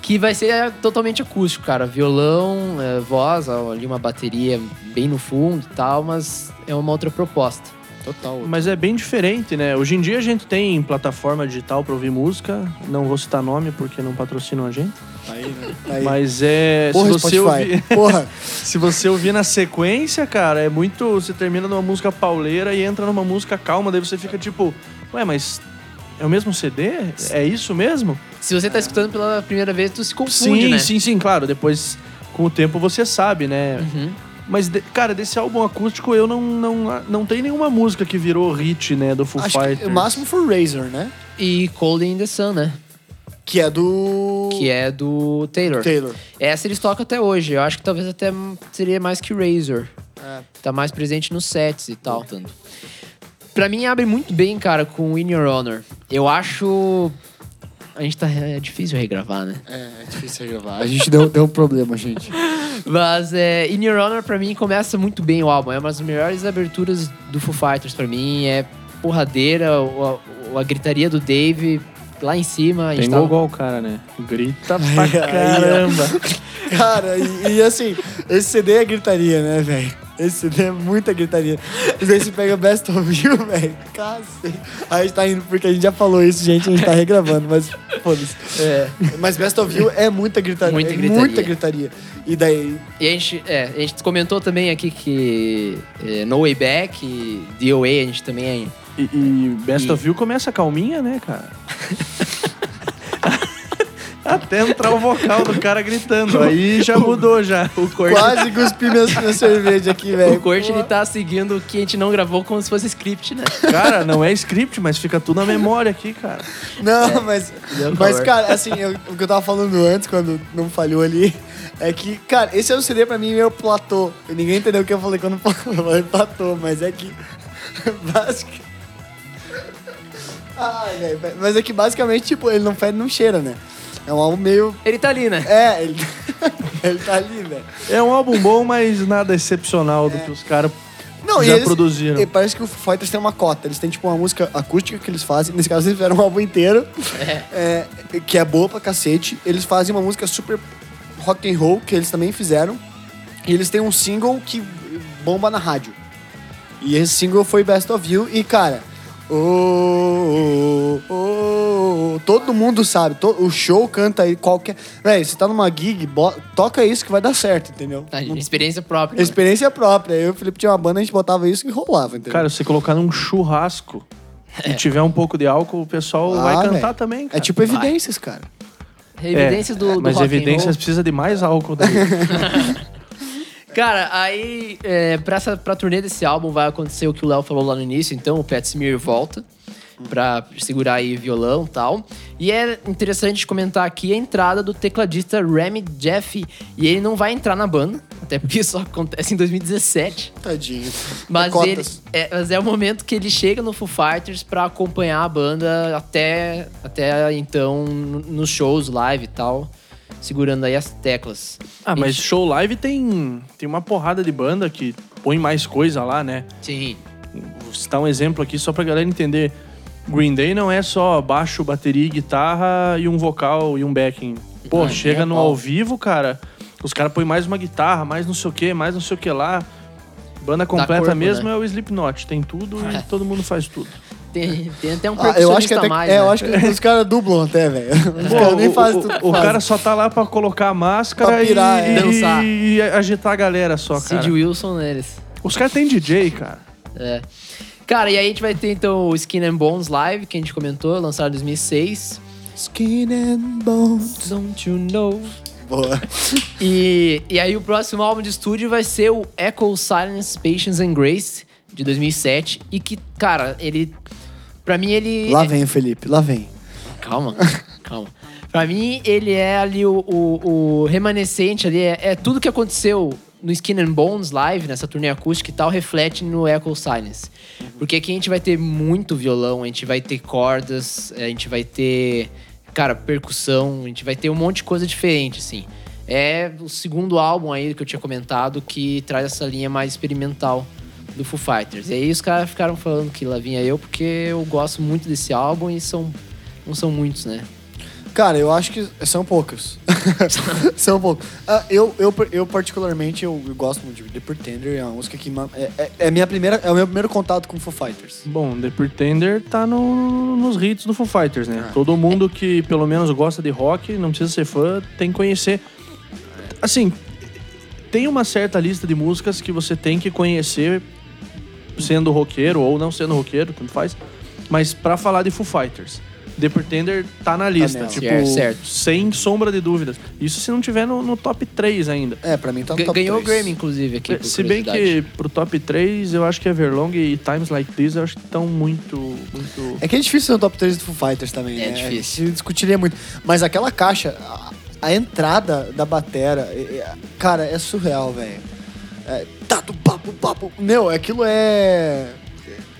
Que vai ser totalmente acústico, cara. Violão, é, voz, ali uma bateria bem no fundo e tal, mas é uma outra proposta. Total. Mas é bem diferente, né? Hoje em dia a gente tem plataforma digital pra ouvir música. Não vou citar nome porque não patrocinam a gente. Aí, né? Aí. Mas é. Porra, se você Spotify. ouvir. Porra. Se você ouvir na sequência, cara, é muito. Você termina numa música pauleira e entra numa música calma, daí você fica tipo, ué, mas é o mesmo CD? É isso mesmo? Se você tá escutando pela primeira vez, tu se confunde, sim, né? sim, sim, claro. Depois, com o tempo, você sabe, né? Uhum. Mas, de- cara, desse álbum acústico eu não, não, não tem nenhuma música que virou hit, né, do Foo Acho Fighters. que o máximo foi Razor, né? E Cold in the Sun, né? Que é do... Que é do Taylor. Taylor. Essa eles tocam até hoje. Eu acho que talvez até seria mais que Razor. É. Tá mais presente nos sets e tal. Tanto. Pra mim, abre muito bem, cara, com In Your Honor. Eu acho A gente tá. É difícil regravar, né? É, é difícil gravar. A gente deu, deu um problema, gente. Mas é, In Your Honor, pra mim, começa muito bem o álbum. É uma das melhores aberturas do Foo Fighters pra mim. É porradeira, a, a gritaria do Dave lá em cima. A gente Tem tava- gol igual o cara, né? Grita Aí, pra aí, caramba. Cara, e, e assim, esse CD é gritaria, né, velho? Esse CD é muita gritaria. E daí você pega Best of You, velho. Cacete. A gente tá indo porque a gente já falou isso, gente. A gente tá regravando, mas foda-se. É. Mas Best of You é muita gritaria. Muita é gritaria. Muita gritaria. E daí. E a gente, é, a gente comentou também aqui que é, No Way Back, DOA, a gente também E, e Best E- of You começa calminha, né, cara? Até entrar o vocal do cara gritando. Aí já mudou já o corte. Quase cuspi minha, minha cerveja aqui, velho. O corte ele tá seguindo o que a gente não gravou como se fosse script, né? Cara, não é script, mas fica tudo na memória aqui, cara. Não, mas. Deu Mas, cara, assim, eu- o que eu tava falando antes, quando não falhou ali, é que, cara, esse é um CD pra mim meio platô. E ninguém entendeu o que eu falei quando eu falei platô, mas é que. Basic... Ai, velho. Mas é que basicamente, tipo, ele não fede, não cheira, né? É um álbum meio. Ele tá ali, né? É, ele, ele tá ali, velho. É um álbum bom, mas nada excepcional do que os caras Não, e já eles- produziram. E parece que o Foo Fighters tem uma cota. Eles têm, tipo, uma música acústica que eles fazem. Nesse caso, eles fizeram um álbum inteiro. é, que é boa pra cacete. Eles fazem uma música super rock and roll, que eles também fizeram. E eles têm um single que bomba na rádio. E esse single foi Best of You. E, cara... Oh, oh, oh, todo mundo sabe. to- o show canta aí qualquer... Véi, você tá numa gig, bo- toca isso que vai dar certo, entendeu? Não- experiência própria. né? Experiência própria. Eu e o Felipe tinha uma banda, a gente botava isso e rolava, entendeu? Cara, se você colocar num churrasco e tiver um pouco de álcool, o pessoal Ah, vai cantar velho. também, cara. é tipo evidências, cara. Evidências do, do Mas rock and evidências roll. precisa de mais álcool daí. Cara, aí é, pra, essa, pra turnê desse álbum vai acontecer o que o Léo falou lá no início, então o Pat Smear volta pra segurar aí violão e tal. E é interessante comentar aqui a entrada do tecladista Remy Jeff. E ele não vai entrar na banda, até porque isso acontece em 2017. Tadinho. Mas, Cotas. ele, é, mas é o momento que ele chega no Foo Fighters pra acompanhar a banda até, até então no- nos shows live e tal, segurando aí as teclas. ah, mas show live tem, tem uma porrada de banda que põe mais coisa lá, né? Sim. Vou citar um exemplo aqui só pra galera entender. Green Day não é só baixo, bateria, guitarra e um vocal e um backing. Pô, chega é no ao vivo, cara, os caras põem mais uma guitarra, mais não sei o que, mais não sei o que lá. Banda completa corpo, mesmo né? é o Slipknot. Tem tudo e todo mundo faz tudo. Tem, tem até um Ah, eu acho que percussionista até, mais, é, né? eu acho que os caras dublam até, velho. Os caras nem o- fazem o, tudo. o fazem. cara só tá lá pra colocar a máscara Pra e- pirar, e, é. Dançar. e agitar a galera só, cara. Sid Wilson neles. Os caras têm DJ, cara. É. Cara, e aí a gente vai ter então o Skin and Bones Live, que a gente comentou, lançado em 2006. Skin and bones. Don't you know? Boa. E, e aí o próximo álbum de estúdio vai ser o Echo Silence, Patience and Grace, de 2007. E que, cara, ele... Pra mim ele... Lá vem o Felipe, lá vem. Calma, calma. Pra mim, ele é ali o, o, o remanescente ali, é, é tudo que aconteceu no Skin and Bones Live, nessa turnê acústica e tal, reflete no Echo Silence. Porque aqui a gente vai ter muito violão, a gente vai ter cordas, a gente vai ter, cara, percussão, a gente vai ter um monte de coisa diferente, assim. É o segundo álbum aí que eu tinha comentado que traz essa linha mais experimental do Foo Fighters. E aí os caras ficaram falando que lá vinha eu, porque eu gosto muito desse álbum e são não são muitos, né? Cara, eu acho que são poucos. são poucos. Ah, eu, eu, eu, particularmente, eu, eu gosto muito de The Pretender. É uma música que... É, é, é minha primeira, é o meu primeiro contato com Foo Fighters. Bom, The Pretender tá no- nos hits do Foo Fighters, né? Ah. Todo mundo que pelo menos gosta de rock, não precisa ser fã, tem que conhecer. Assim, tem uma certa lista de músicas que você tem que conhecer sendo roqueiro ou não sendo roqueiro, tanto faz. Mas pra falar de Foo Fighters, The Pretender tá na lista, nela. tipo, Certo, certo. sem sombra de dúvidas. Isso se não tiver no, no top 3 ainda. É, pra mim tá no Ga- top Ganhou o 3. Grammy, inclusive, aqui. por Se bem que curiosidade. pro top 3, eu acho que Everlong e Times Like This, eu acho que estão muito, muito... É que é difícil ser no top 3 do Foo Fighters também, É né? difícil. A gente discutiria muito. Mas aquela caixa, a, a entrada da batera, é- é- cara, é surreal, velho. É, tato, papo, papo. Meu, aquilo é,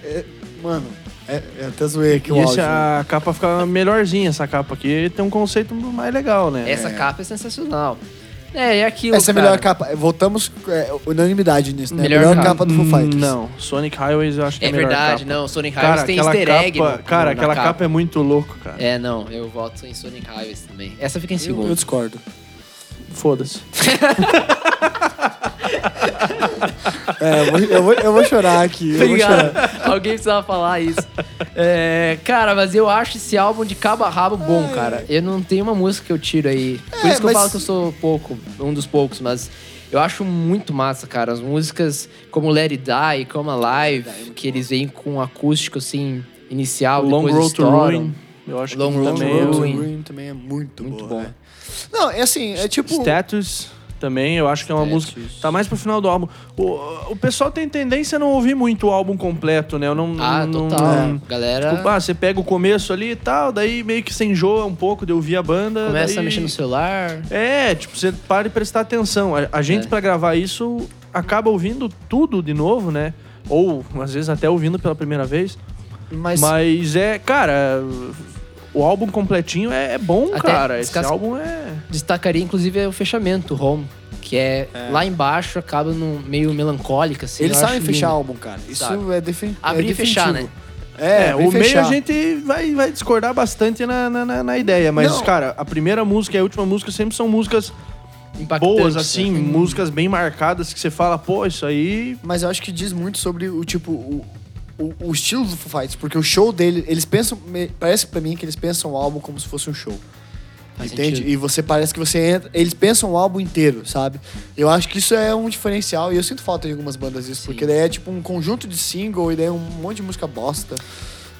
é- Mano, É, é até zoei aqui o áudio. a capa fica melhorzinha, essa capa aqui. Tem um conceito mais legal, né? Essa capa é sensacional. É, é aquilo, Essa é a cara. melhor capa. Voltamos é, unanimidade nisso, né? Melhor Melhor, capa. capa do Foo Fighters. Não, Sonic Highways eu acho que é, É a melhor verdade, capa. não. Sonic Cara, Highways tem aquela easter egg. capa, no- cara, na aquela capa. é muito louco, cara. É, não, eu voto em Sonic Highways também. Essa fica em Eu, segundo. eu discordo. Foda-se. É, eu vou, eu vou, eu vou chorar aqui. eu vou Obrigado. chorar. Alguém precisava falar isso. É, cara, mas eu acho esse álbum de cabo a rabo bom, cara. Eu não tenho uma música que eu tiro aí. Por É, isso que eu mas- falo que eu sou pouco, um dos poucos, mas eu acho muito massa, cara. As músicas como Let It Die, como Alive, que eles vêm com um acústico assim inicial, Long depois Road to estouram. Ruin. Eu acho Long que Road to também. Road to Ruin. Também é muito, Muito boa, bom. é. Não, é assim, é tipo... Status também, eu acho que é uma música. Tá mais pro final do álbum. O, o pessoal tem tendência a não ouvir muito o álbum completo, né? Eu não. Ah, não, total. não- Galera Tipo, ah, você pega o começo ali e tal, daí meio que você enjoa um pouco de ouvir a banda. começa daí- a mexer no celular. É, tipo, você para e prestar atenção. A, a gente, É. pra gravar isso, acaba ouvindo tudo de novo, né? Ou, às vezes, até ouvindo pela primeira vez. Mas, Mas é, cara, o álbum completinho é, é bom, Até cara. Esse álbum é. Destacaria, inclusive, o fechamento, o Home. Que é, lá embaixo, acaba no meio melancólico, assim. eles sabem fechar lindo. álbum, cara. Isso Sabe. é, defin Abrir é e fechar, né? É, É, o meio fechar. a gente vai, vai discordar bastante na, na, na- na ideia, mas, Não. cara, a primeira música e a última música sempre são músicas boas, assim, né? músicas bem marcadas que você fala, pô, isso aí. Mas eu acho que diz muito sobre o tipo... O, o, o estilo do Foo Fighters, porque o show dele, eles pensam, parece pra mim que eles pensam o álbum como se fosse um show. Faz entende? sentido. E você parece que você entra, eles pensam o álbum inteiro, sabe? Eu acho que isso é um diferencial e eu sinto falta de algumas bandas disso, Sim. porque daí é tipo um conjunto de single e daí é um monte de música bosta.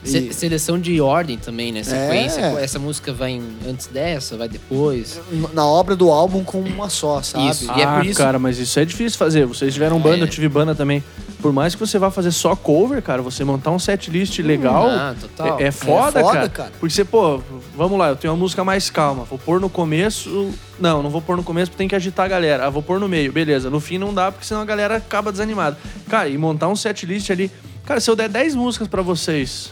Se- E- seleção de ordem também, né? Sequência. É. Essa música vai antes dessa, vai depois. na obra do álbum com uma só, sabe? Isso. E é ah, por isso- cara, mas isso é difícil fazer. Vocês tiveram banda, É. eu tive banda também. Por mais que você vá fazer só cover, cara, você montar um set list legal. Ah, total. É, é foda, foda, cara. cara. Porque você, pô, vamos lá, eu tenho uma música mais calma. Vou pôr no começo. Não, não vou pôr no começo porque tem que agitar a galera. Ah, vou pôr no meio. Beleza. No fim não dá porque senão a galera acaba desanimada. Cara, e montar um set list ali. Cara, se eu der 10 músicas pra vocês,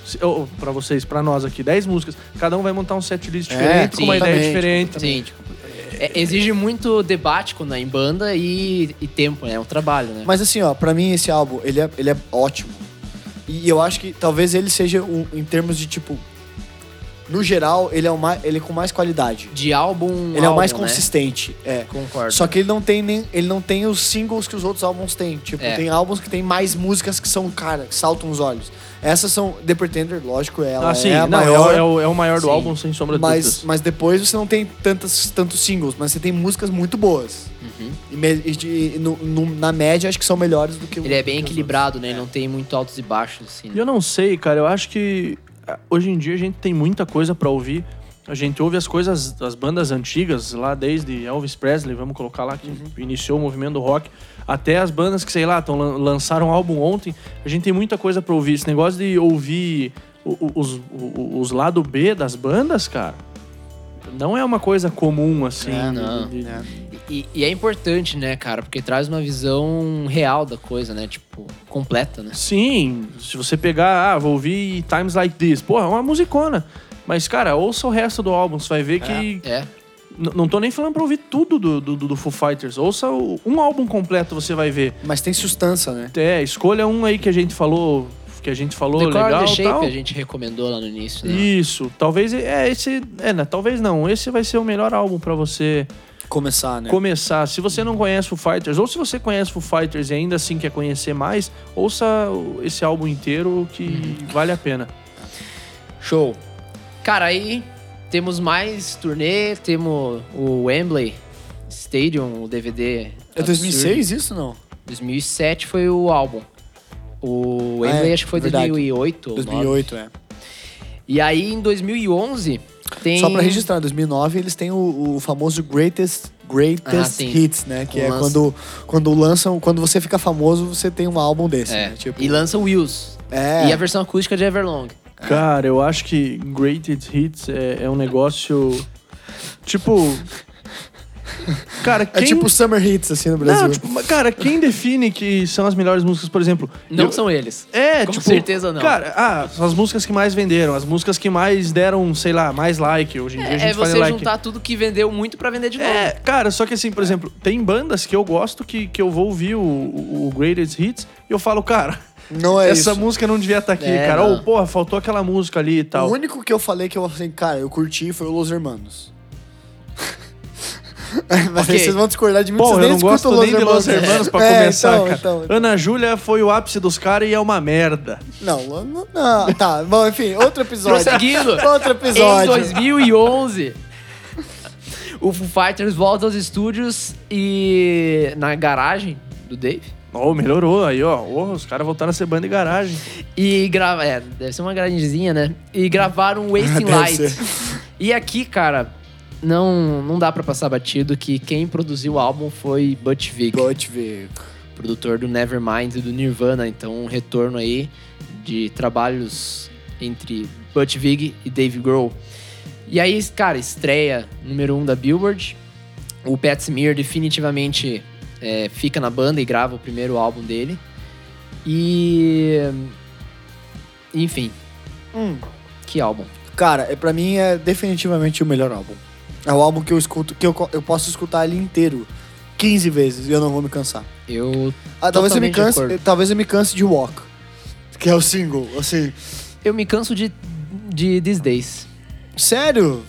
pra vocês, pra nós aqui, 10 músicas, cada um vai montar um set list É, diferente, com uma sim, ideia diferente. Sim, tipo, é- exige muito debate quando é em banda e, e tempo, né? É um trabalho, né? Mas assim, ó, pra mim esse álbum, ele é, ele é ótimo. E eu acho que talvez ele seja, um, em termos de tipo. No geral, ele é, o mais, ele é com mais qualidade. De álbum. Ele é o mais álbum, né? consistente. É. Concordo. Só que ele não tem nem. Ele não tem os singles que os outros álbuns têm. Tipo, É. tem álbuns que tem mais músicas que são, cara, que saltam os olhos. Essas são. The Pretender, lógico, ela Ah, sim, é a não, é o- maior. é, o, é o maior do Sim. álbum, sem sombra de mas, dúvidas. mas depois você não tem tantas, tantos singles, mas você tem músicas muito boas. Uhum. E, me- e de- no- no- na média, acho que são melhores do que o- Ele é bem equilibrado, né? Não tem muito altos e baixos, assim. E né? eu não sei, cara, eu acho que hoje em dia a gente tem muita coisa pra ouvir. A gente ouve as coisas das bandas antigas, lá desde Elvis Presley, vamos colocar lá, que iniciou o movimento do rock, até as bandas que, sei lá, tão, lan- lançaram um álbum ontem. A gente tem muita coisa pra ouvir. Esse negócio de ouvir os, os lado B das bandas, cara, não é uma coisa comum, assim. É, não. de- de- É. E, e é importante, né, cara? Porque traz uma visão real da coisa, né? Tipo, completa, né? Sim, se você pegar, ah, vou ouvir Times Like This, porra, é uma musicona. Mas, cara, ouça o resto do álbum, você vai ver que. É. N- não tô nem falando pra ouvir tudo do, do, do Foo Fighters. Ouça o- um álbum completo, você vai ver. Mas tem sustância, né? É, escolha um aí que a gente falou. Que a gente falou The Core legal The Shape tal. a gente recomendou lá no início, né? Isso. Talvez. É, esse. É, né, talvez não. Esse vai ser o melhor álbum pra você Começar, né? começar. Se você não conhece Foo Fighters, ou se você conhece Foo Fighters e ainda assim quer conhecer mais, ouça o- esse álbum inteiro que Uhum. vale a pena. Show. Cara, aí temos mais turnê, temos o Wembley Stadium, o DVD. É 2006 isso não? 2007 foi o álbum. O Wembley É, acho que foi verdade. 2008. ou 2008, é. 9. E aí em 2011 tem... Só pra registrar, em 2009 eles têm o, o famoso Greatest, Ah, greatest sim. Hits, né? Que é Lança- quando, quando lançam, quando você fica famoso, você tem um álbum desse, É, né? Tipo, E lança Wheels. é, E a versão acústica de Everlong. Cara, eu acho que Greatest Hits é, é um negócio. Tipo. Cara, É quem... tipo Summer Hits, assim, no Brasil. Não, tipo, cara, quem define que são as melhores músicas, por exemplo? Não eu- são eles. É, Com tipo, certeza não. Cara, ah, são as músicas que mais venderam, as músicas que mais deram, sei lá, mais like. Hoje em dia a É, gente é você like. juntar tudo que vendeu muito pra vender de novo. É, cara, só que assim, por exemplo, tem bandas que eu gosto que, que eu vou ouvir o, o, Greatest Hits e eu falo, cara, Não é essa isso. música não devia estar aqui, É, cara. Ou, porra, faltou aquela música ali e tal. O único que eu falei que eu assim, cara, eu curti foi o Los Hermanos. Mas Ok. aí vocês vão discordar de mim, Pô, vocês eu não gosto escutam nem de Los Hermanos. Pra É, começar, então, cara. então. Ana Júlia foi o ápice dos caras e é uma merda. Não, não, não, tá. Bom, enfim, outro episódio. Prosseguindo. Outro Em episódio. 2011, o Foo Fighters volta aos estúdios e na garagem do Dave Oh, melhorou aí, ó. Oh, os caras voltaram a ser banda de garagem. e grava, é, deve ser uma garagemzinha, né? E gravaram Wasting Light. ser. E aqui, cara, não não dá pra passar batido que quem produziu o álbum foi Butch Vig, Pode ver. produtor do Nevermind e do Nirvana, então um retorno aí de trabalhos entre Butch Vig e Dave Grohl. E aí, cara, estreia número um da Billboard. O Pat Smear definitivamente é, fica na banda e grava o primeiro álbum dele. E. Enfim, Hum. que álbum. Cara, é, pra mim é definitivamente o melhor álbum. É o álbum que eu escuto, que eu, eu posso escutar ele inteiro 15 vezes e eu não vou me cansar. Eu. Ah, talvez eu me canse, talvez eu me canse de Walk, que é o single, assim. Eu me canso de, de These Days. Sério?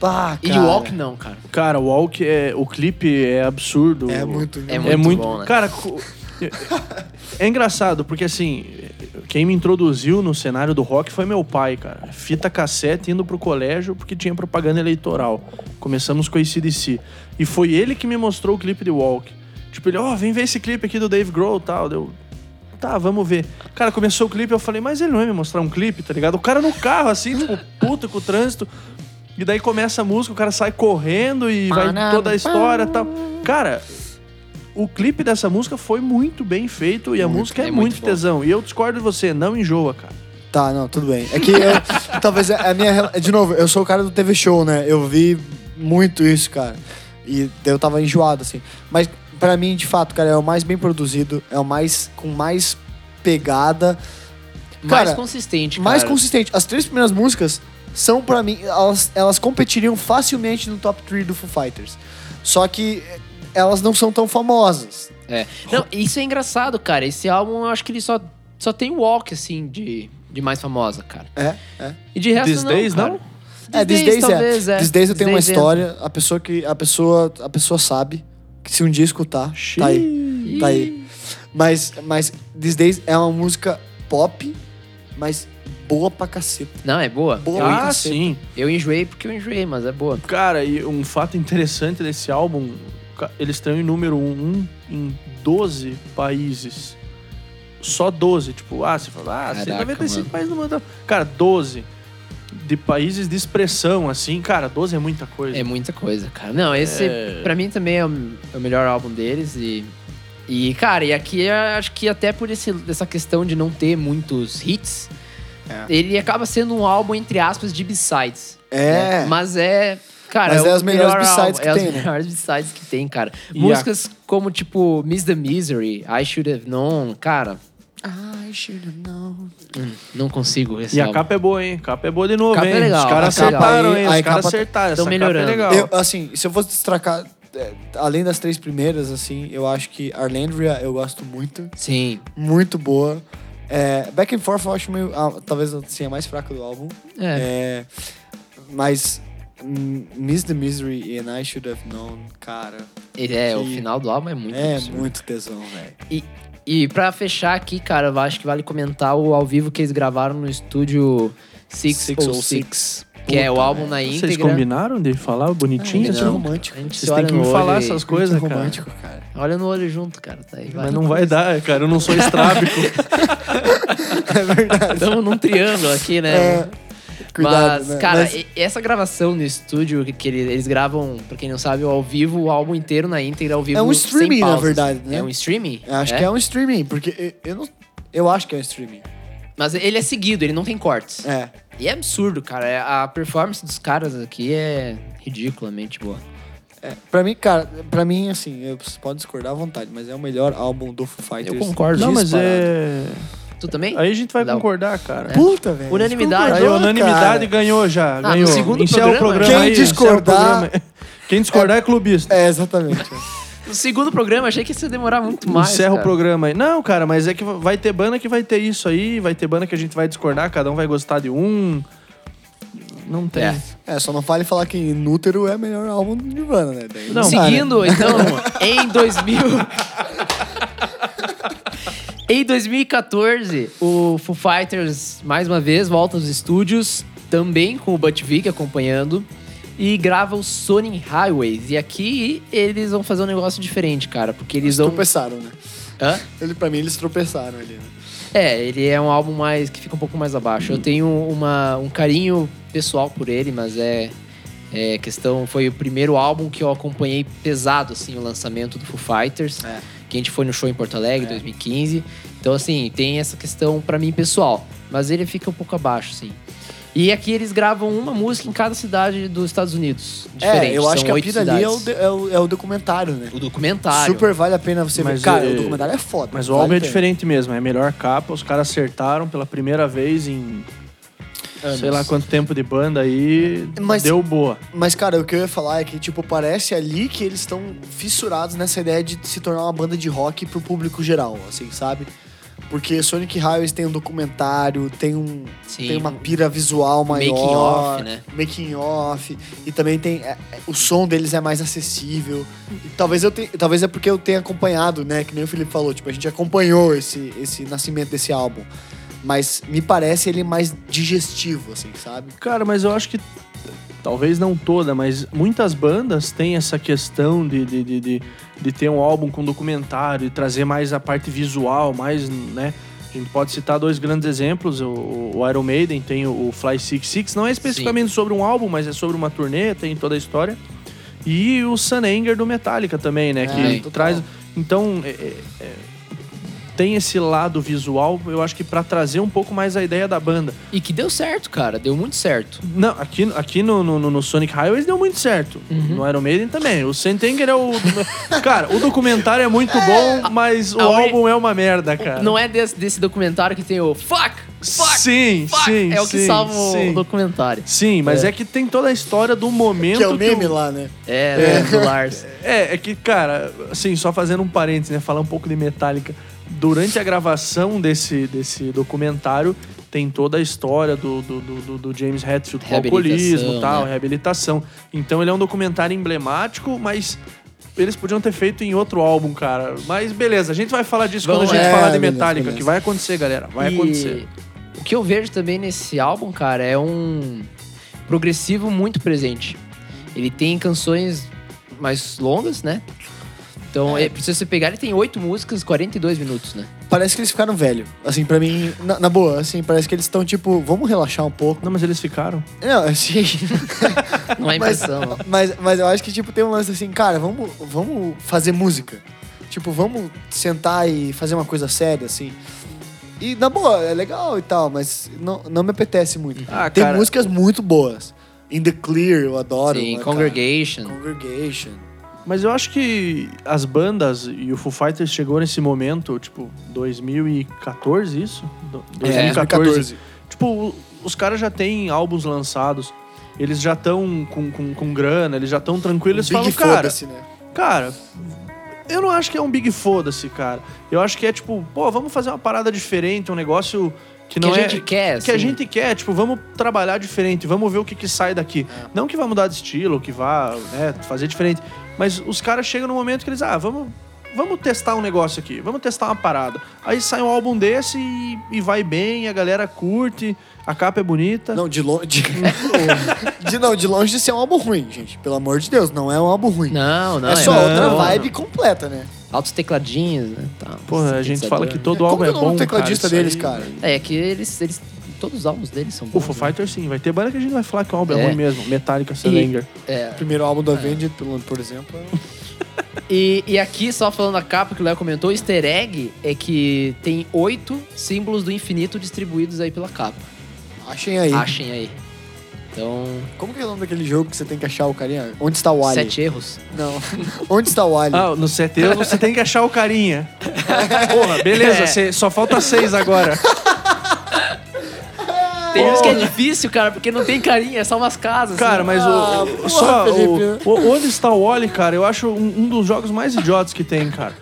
Pá, E cara. de Walk, não, cara. Cara, o Walk é. O clipe é absurdo. É muito, É É muito muito. bom, né? Cara, co- é engraçado, porque assim, quem me introduziu no cenário do rock foi meu pai, cara. Fita cassete indo pro colégio porque tinha propaganda eleitoral. Começamos com ACDC. E foi ele que me mostrou o clipe de Walk. Tipo, ele, ó, vem ver esse clipe aqui do Dave Grohl e tal. Deu. Tá, vamos ver. Cara, começou o clipe, eu falei, mas ele não ia me mostrar um clipe, tá ligado? O cara no carro, assim, tipo, puto com o trânsito. E daí começa a música, o cara sai correndo e vai toda a história e tal. Cara, o clipe dessa música foi muito bem feito e a Muito, música é, é muito, muito tesão. E eu discordo de você, não enjoa, cara. Tá, não, tudo bem. É que eu, talvez a minha. De novo, eu sou o cara do TV Show, né? Eu vi muito isso, cara. E eu tava enjoado, assim. Mas pra mim, de fato, cara, é o mais bem produzido, é o mais. com mais pegada, Mais Cara, consistente, mais cara. consistente. As três primeiras músicas são, pra mim, elas, elas competiriam facilmente no top 3 do Foo Fighters. Só que elas não são tão famosas. É. Não, isso é engraçado, cara. Esse álbum, eu acho que ele só, só tem Walk, assim, de, de mais famosa, cara. É, é. E de resto, These não, Days, cara. não? É, These Days, talvez, é. These Days eu tenho uma Days história, a pessoa que a pessoa a pessoa sabe que se um dia escutar, tá aí, tá aí. Mas mas These Days é uma música pop, mas boa pra caceta. Não, é boa. Boa. Ah, caceta. sim. eu enjoei porque eu enjoei, mas é boa. Cara, e um fato interessante desse álbum, eles estão em número 1 um, em 12 países. Só 12, tipo, ah, você fala, ah, Caraca, 195 mano. países no mundo. Cara, 12 de países de expressão, assim, cara, 12 é muita coisa. É muita coisa, cara. Não, esse, É. pra mim, também é o, é o melhor álbum deles. E, e cara, e aqui eu acho que até por esse, essa questão de não ter muitos hits, É. ele acaba sendo um álbum, entre aspas, de B-sides. É. né? Mas é. Cara, Mas é, é as melhores melhor B-sides álbum, que é tem, as né? melhores B-sides que tem, cara. E Músicas como, tipo, Miss the Misery, I Should Have Known, cara, I should have known. não consigo esse E a álbum. capa é boa, hein? A capa é boa de novo, Capa é hein? legal, Os caras a capa- acertaram, aí- hein? Os caras capa- acertaram. tão Essa melhorando. capa é legal. Eu, assim, se eu fosse destacar é, além das três primeiras, assim, eu acho que Arlandria eu gosto muito, Sim. muito boa. É, Back and Forth eu acho meio, ah, talvez assim, a mais fraca do álbum. É. É, mas hum, Miss the Misery And I Should Have Known, cara, é, o que- final do álbum é muito é absurdo. muito tesão, velho. E, e pra fechar aqui, cara, eu acho que vale comentar o ao vivo que eles gravaram no estúdio 606, que é o Puta, álbum velho. na Vocês íntegra. combinaram de falar bonitinho? É, assim? muito romântico. A gente Vocês têm que me falar e- essas coisas, cara. romântico, cara. Olha no olho junto, cara. Tá aí, vai. Mas não vai dar, cara. Eu não sou estrábico. É verdade. Estamos num triângulo aqui, né? É, cuidado, Mas, né? cara, Mas- e- essa gravação no estúdio, que, que eles, gravam, pra quem não sabe, ao vivo, o álbum inteiro na íntegra, ao vivo É um sem streaming, na verdade, né? É um streaming? eu acho que é um streaming, porque eu, eu não, eu acho que é um streaming. Mas ele é seguido, ele não tem cortes. É. E é absurdo, cara. É- A performance dos caras aqui é ridiculamente boa. É, pra mim, cara, pra mim, assim, eu, você pode discordar à vontade, mas é o melhor álbum do Foo Fighters. Eu concordo. Não, mas disparado. é. Tu também? Aí a gente vai concordar, cara. Puta, velho. Unanimidade. Aí unanimidade cara. ganhou já. no ganhou. segundo Encerra o programa, programa. Quem aí, o discordar- programa. Quem discordar é clubista. É, exatamente. No segundo programa, achei que ia demorar muito mais. Encerra o cara. programa aí. Não, cara, mas é que vai ter banda que vai ter isso aí, vai ter banda que a gente vai discordar, cada um vai gostar de um. Não tem. É. É, só não fale falar que Nútero é o melhor álbum do Nirvana, né? Daí Não. né? Seguindo, então, em 2000... em 2014, o Foo Fighters, mais uma vez, volta aos estúdios, também com o Butch Vig acompanhando, e grava o Sonic Highways. E aqui eles vão fazer um negócio diferente, cara, porque eles Eles vão... tropeçaram, né? Hã? Ele, pra mim, eles tropeçaram ali, né? É, ele é um álbum mais que fica um pouco mais abaixo. Eu tenho uma, um carinho pessoal por ele, mas é, é questão. Foi o primeiro álbum que eu acompanhei pesado, assim, o lançamento do Foo Fighters. É. Que a gente foi no show em Porto Alegre, 2015. Então, assim, tem essa questão pra mim pessoal. Mas ele fica um pouco abaixo, assim. E aqui eles gravam uma música em cada cidade dos Estados Unidos. Diferente. É, eu acho São que a pira ali é o, é, o, é o documentário, né? O documentário. Super vale a pena você Mas ver. Cara, é- o documentário é foda. Mas o vale álbum é diferente mesmo, é a melhor capa, os caras acertaram pela primeira vez em Anos. sei lá quanto tempo de banda aí, Mas- deu boa. Mas, cara, o que eu ia falar é que, tipo, parece ali que eles estão fissurados nessa ideia de se tornar uma banda de rock pro público geral, assim, sabe? Porque Sonic Highways tem um documentário, tem um Sim. tem uma pira visual maior, Making off, né? making off, e também tem é, é, o som deles é mais acessível. E talvez eu tenha, talvez é porque eu tenha acompanhado, né, que nem o Felipe falou, tipo, a gente acompanhou esse esse nascimento desse álbum. Mas me parece ele mais digestivo, assim, sabe? Cara, mas eu acho que talvez não toda, mas muitas bandas têm essa questão de, de, de, de, de ter um álbum com documentário e trazer mais a parte visual, mais, né? A gente pode citar dois grandes exemplos. O, o Iron Maiden tem o, o Fly 66, não é especificamente sobre um álbum, mas é sobre uma turnê, tem toda a história. E o Sun Anger do Metallica também, né? É, que total. traz. Então, é- é- é- tem esse lado visual, eu acho que pra trazer um pouco mais a ideia da banda. E que deu certo, cara. Deu muito certo. Não, aqui, aqui no, no, no Sonic Highways deu muito certo. Uhum. No Iron Maiden também. O Sentenger é o. cara, o documentário é muito bom, mas o a álbum é uma merda, cara. Não é desse, desse documentário que tem o fuck, fuck, Sim, fuck. sim. é o que sim, salva o sim. documentário. Sim, mas É. é. que tem toda a história do momento. Que é o meme o- lá, né? É, né, do Lars. É, é que, cara, assim, só fazendo um parênteses, né? Falar um pouco de Metallica. Durante a gravação desse, desse documentário, tem toda a história do, do, do- do- James Hetfield com alcoolismo e tal, né? reabilitação. Então ele é um documentário emblemático, mas eles podiam ter feito em outro álbum, cara. Mas beleza, a gente vai falar disso Vamos- quando a gente é, falar de Metallica, beleza. que vai acontecer, galera. Vai E acontecer. O que eu vejo também nesse álbum, cara, é um progressivo muito presente. Ele tem canções mais longas, né? Então, é. se você pegar, ele tem oito músicas, 42 minutos, né? Parece que eles ficaram velho. Assim, pra mim, na, na boa, assim, parece que eles estão tipo, vamos relaxar um pouco. Não, mas eles ficaram. Não, assim. Não é mas, impressão. não. mas, mas eu acho que, tipo, tem um lance assim, cara, vamos, vamos fazer música. Tipo, vamos sentar e fazer uma coisa séria, assim. E, na boa, é legal e tal, mas não, não me apetece muito. Ah, tem cara- músicas muito boas. In the Clear, eu adoro. Sim, Congregation. cara? Congregation. Mas eu acho que as bandas e o Foo Fighters chegou nesse momento, tipo, 2014, isso? Do- É, 2014. Tipo, os caras já têm álbuns lançados, eles já estão com, com, com grana, eles já estão tranquilos, eles Big falam, cara, né? cara, eu não acho que é um big foda-se, cara. Eu acho que é tipo, pô, vamos fazer uma parada diferente, um negócio que Que não a é... gente quer, que a assim. gente quer, tipo, vamos trabalhar diferente, vamos ver o que, que sai daqui. Não que vá mudar de estilo, que vá né, fazer diferente. Mas os caras chegam no momento que eles, ah, vamos, vamos testar um negócio aqui, vamos testar uma parada. Aí sai um álbum desse e, e vai bem, a galera curte, a capa é bonita. Não, de longe. De, de- não, de longe de ser um álbum ruim, gente. Pelo amor de Deus, não é um álbum ruim. Não, não. é só não, outra não. vibe completa, né? Altos tecladinhos, né? Tá, Porra, a gente fala que todo álbum é que é o bom, tecladista cara, deles, isso cara? aí- É, que eles, eles. Todos os álbuns deles são O bons. Foo né? Fighters sim, vai ter banda que a gente vai falar que o álbum é, É. ruim mesmo. Metallica, Salinger. É. O primeiro álbum do Avenged, pelo- por exemplo. é- E, e aqui, só falando da capa que o Léo comentou, o easter egg é que tem oito símbolos do infinito distribuídos aí pela capa. Achem aí. Achem aí. Então, Como que é o nome daquele jogo que você tem que achar o carinha? Onde está o Ali? sete erros. Não. Onde está o Ali? Ah, no CT você tem que achar o carinha. Porra, beleza, É. cê- só falta seis agora. Tem uns que é difícil, cara, porque não tem carinha, é só umas casas. Cara, assim. mas Ah, o, porra, só Felipe. o, o- onde está o Oli, cara, eu acho um, um dos jogos mais idiotas que tem, cara.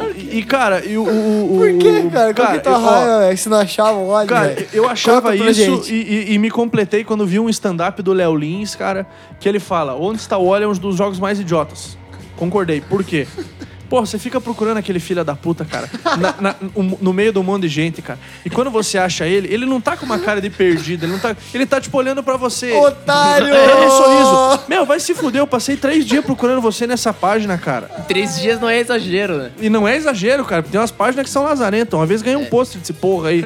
Claro que E, e, cara, e o, o, o- Por quê, cara? Qual que tá raiva? Se não achava o Ali, Cara, velho? eu achava isso e, e- e me completei quando vi um stand-up do Léo Lins, cara, que ele fala: Onde está o Oli é um dos jogos mais idiotas. Concordei. Por quê? Pô, você fica procurando aquele filho da puta, cara, na- na- um- no meio de um monte de gente, cara. E quando você acha ele, ele não tá com uma cara de perdido, ele não tá. Ele tá tipo olhando pra você. Otário! É, um sorriso. Meu, vai se fuder, eu passei três dias procurando você nessa página, cara. três dias não é exagero, né? E não é exagero, cara, porque tem umas páginas que são lazarentas. Uma vez ganhei um post desse porra aí.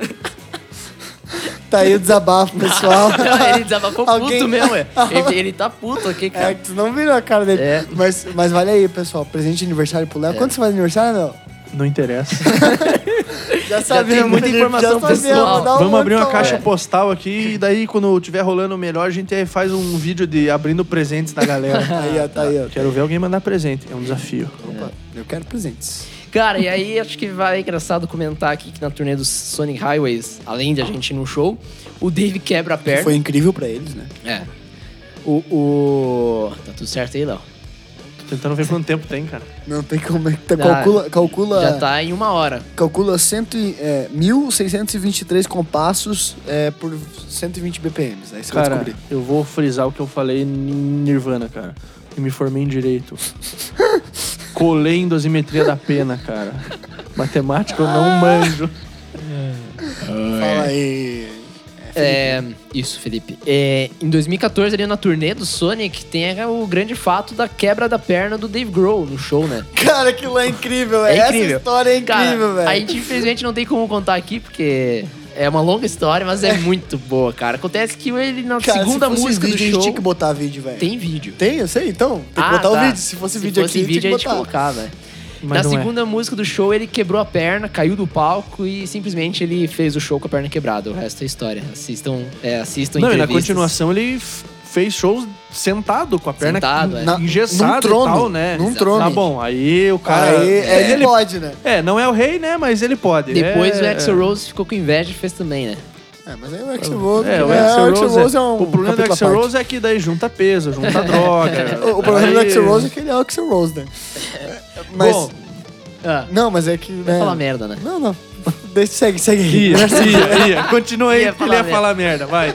Tá aí o desabafo, pessoal. ele desabafou Alguém- puto mesmo, é. Ele, ele tá puto aqui, É, cara. que tu não viram a cara dele. É. Mas, mas vale aí, pessoal. Presente de aniversário pro Léo. Quando você faz aniversário, não? Não interessa. Já tem muita informação pessoal. dá um Vamos abrir uma montão, caixa é. postal aqui e daí quando tiver rolando melhor a gente faz um vídeo de abrindo presentes da galera. Aí, ó, tá aí, ó. Quero ver alguém mandar presente, é um desafio. Opa, eu quero presentes. Cara, e aí acho que vai engraçado comentar aqui que na turnê dos Sonic Highways, além de a gente ir num show, o Dave quebra a perna. Foi incrível pra eles, né? É. O, o. Tá tudo certo aí, Léo? Tô tentando ver quanto tempo tem, cara. Não tem como. é que tá- calcula, calcula, Já tá em uma hora. calcula cento e, é, 1.623 compassos é, por 120 BPMs. Aí você vai Cara, descobrir. eu vou frisar o que eu falei em Nirvana, cara. Eu me formei em Direito. Colei em dosimetria da pena, cara. Matemática eu não manjo. Fala aí. É, isso, Felipe. É, em 2014, ali na turnê do Sonic, tem o grande fato da quebra da perna do Dave Grohl no show, né? Cara, aquilo é incrível, É incrível. Essa história é incrível, Cara, velho. a gente infelizmente não tem como contar aqui, porque é uma longa história, mas é muito boa, cara. Acontece que ele, na Cara, segunda se música vídeo, do a gente show... tinha que botar vídeo, velho. Tem vídeo. Tem, eu sei, então. Tem que Ah, botar tá. o vídeo. Se fosse vídeo fosse aqui, vídeo, tinha que botar. né? Mas Na é. segunda música do show, ele quebrou a perna, caiu do palco e simplesmente ele fez o show com a perna quebrada. O resto é história. Assistam, é, assistam Não, e na continuação ele fez shows sentado, com a perna Sentado, é. Na- engessada num trono, e tal, né? num trono. Tá bom, aí o cara... Aí, é, ele, pode, né? É, não é o rei, né? Mas ele pode. Depois é, o Axel Rose ficou com inveja e fez também, né? É, mas aí o Axel Rose... É, o é, Axel Rose, Rose é um O problema do Axel. Rose é que daí junta peso, junta droga. O, o problema do Aí- Axel Rose é que ele é o Axel Rose, né? Mas... Bom, Ah, não, mas é que... vai né? falar merda, né? Não, não. Deixa, segue, segue aí. ia, ia, ia. Continua aí, Ia que ele falar ia falar merda, vai.